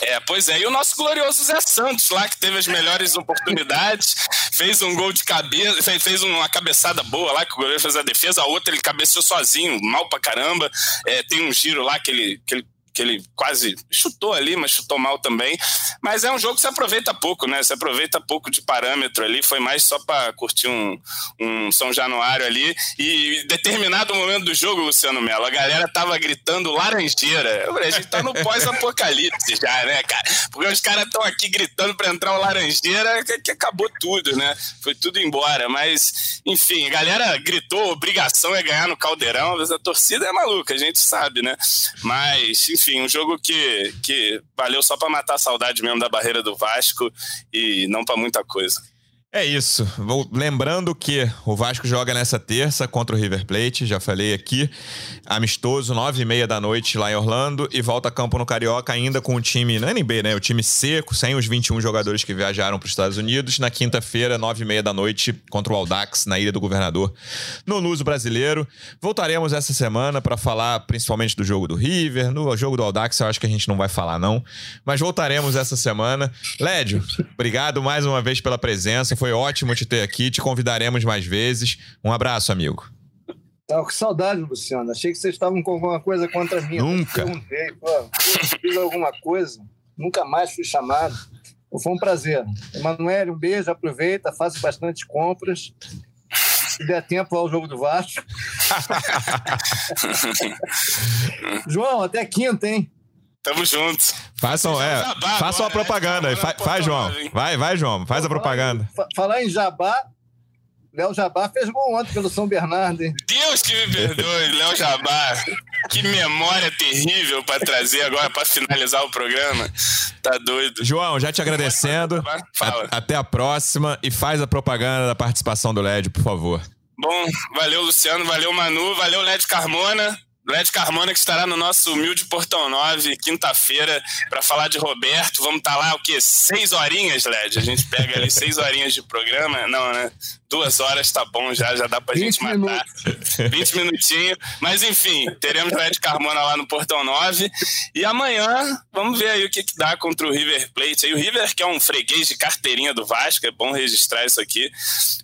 É, pois é. E o nosso glorioso Zé Santos lá, que teve as melhores oportunidades, fez um gol de cabeça, fez, fez uma cabeçada boa lá, que o goleiro fez a defesa, a outra ele cabeceou sozinho, mal pra caramba. É, tem um giro lá que ele, que ele que ele quase chutou ali, mas chutou mal também. Mas é um jogo que se aproveita pouco, né? Se aproveita pouco de parâmetro ali. Foi mais só para curtir um, um São Januário ali. E determinado momento do jogo, Luciano Melo, a galera tava gritando laranjeira. Falei, a gente tá no pós-apocalipse já, né, cara? Porque os caras estão aqui gritando para entrar o laranjeira, que, que, acabou tudo, né? Foi tudo embora. Mas, enfim, a galera gritou, obrigação é ganhar no Caldeirão. A torcida é maluca, a gente sabe, né? Mas, enfim enfim, um jogo que, que valeu só para matar a saudade mesmo da barreira do Vasco e não para muita coisa. É isso. Vou, lembrando que o Vasco joga nessa terça contra o River Plate, já falei aqui. Amistoso, nove e meia da noite lá em Orlando e volta a campo no Carioca ainda com o time, não é NB, né? O time seco, sem os 21 jogadores que viajaram para os Estados Unidos. Na quinta-feira, nove e meia da noite, contra o Aldax, na Ilha do Governador, no Luso Brasileiro. Voltaremos essa semana para falar principalmente do jogo do River. No jogo do Aldax, eu acho que a gente não vai falar, não. Mas voltaremos essa semana. Lédio, obrigado mais uma vez pela presença foi ótimo te ter aqui. Te convidaremos mais vezes. Um abraço, amigo. Tava com saudade, Luciano. Achei que vocês estavam com alguma coisa contra mim. Nunca. Perguntei, pô, fiz alguma coisa. Nunca mais fui chamado. Foi um prazer. Emanuel, um beijo, aproveita, faça bastante compras. Se der tempo ao jogo do Vasco. João, até quinta, hein? Tamo junto. Façam, é, jabá, façam a propaganda. Né? Fa faz, João. Vai, vai, João. Faz a propaganda. Falar em jabá, Léo Jabá fez gol ontem pelo São Bernardo, hein? Deus que me perdoe, Léo Jabá. Que memória terrível para trazer agora para finalizar o programa. Tá doido. João, já te agradecendo. Fala. A até a próxima e faz a propaganda da participação do LED, por favor. Bom, valeu Luciano, valeu Manu, valeu LED Carmona. Led Carmona que estará no nosso humilde Portão 9, quinta-feira, para falar de Roberto. Vamos estar tá lá, o quê? Seis horinhas, Led? A gente pega ali seis horinhas de programa? Não, né? Duas horas tá bom já, já dá pra gente matar. Minutos. 20 minutinhos. Mas enfim, teremos Led Carmona lá no Portão 9. E amanhã, vamos ver aí o que, que dá contra o River Plate. Aí o River, que é um freguês de carteirinha do Vasco, é bom registrar isso aqui.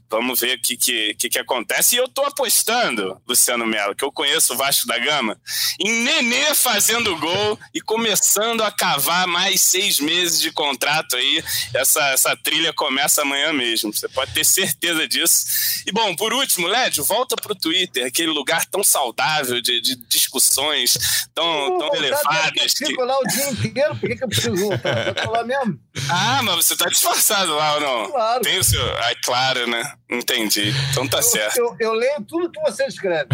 Vamos ver o que, que, que, que acontece. E eu tô apostando, Luciano Melo, que eu conheço o Vasco da Gama, em Nenê fazendo gol e começando a cavar mais seis meses de contrato aí. Essa, essa trilha começa amanhã mesmo. Você pode ter certeza disso. E bom, por último, Lédio, volta pro Twitter, aquele lugar tão saudável de, de discussões tão, tão elevadas. Eu fico lá o dia inteiro, por que, que eu preciso voltar? Eu tô lá mesmo. Ah, mas você tá disfarçado lá ou não? Claro. Tem o seu. Ah, claro, né? Entendi. Então tá eu, certo. Eu, eu, leio tudo que você escreve.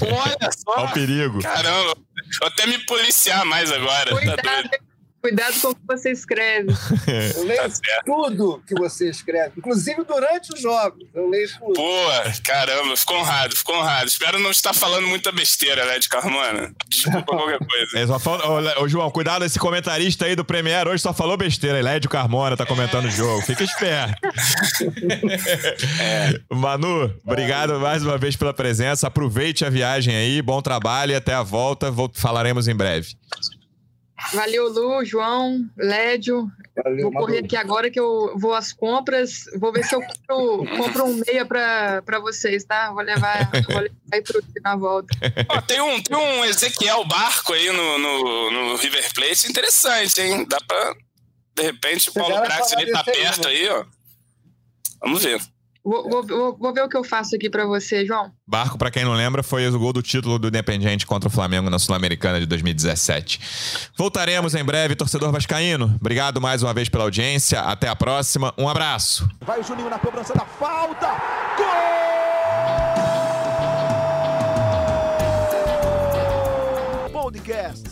Olha só. Olha o perigo. Caramba. Vou até me policiar mais agora. Tá cuidado, tá Cuidado com o que você escreve. Eu leio Tá tudo que você escreve, inclusive durante os jogos. Eu leio tudo. Pô, caramba, fico honrado, fico honrado. Espero não estar falando muita besteira, né, de Carmona. Desculpa qualquer coisa. É, só ô, João, cuidado, esse comentarista aí do Premier hoje só falou besteira. Lédio Carmona tá comentando o jogo. Fica esperto. Manu, obrigado mais uma vez pela presença. Aproveite a viagem aí. Bom trabalho e até a volta. Vol- Falaremos em breve. Valeu, Lu, João, Lédio. Valeu, Vou correr Madu. aqui agora que eu vou às compras. Vou ver se eu compro, compro um meia pra, pra vocês, tá? Vou levar, vou levar aí pro na volta. Ó, tem, um, tem um Ezequiel Barco aí no, no, no River Plate interessante, hein? Dá pra. De repente, o Paulo Brax ele tá perto né? aí, ó. Vamos ver. Vou, vou, vou, ver o que eu faço aqui pra você, João. Barco, pra quem não lembra, foi o gol do título do Independiente contra o Flamengo na Sul-Americana de 2017. Voltaremos em breve, torcedor vascaíno. Obrigado mais uma vez pela audiência. Até a próxima. Um abraço. Vai o Juninho na cobrança da falta. Gol! Podcast.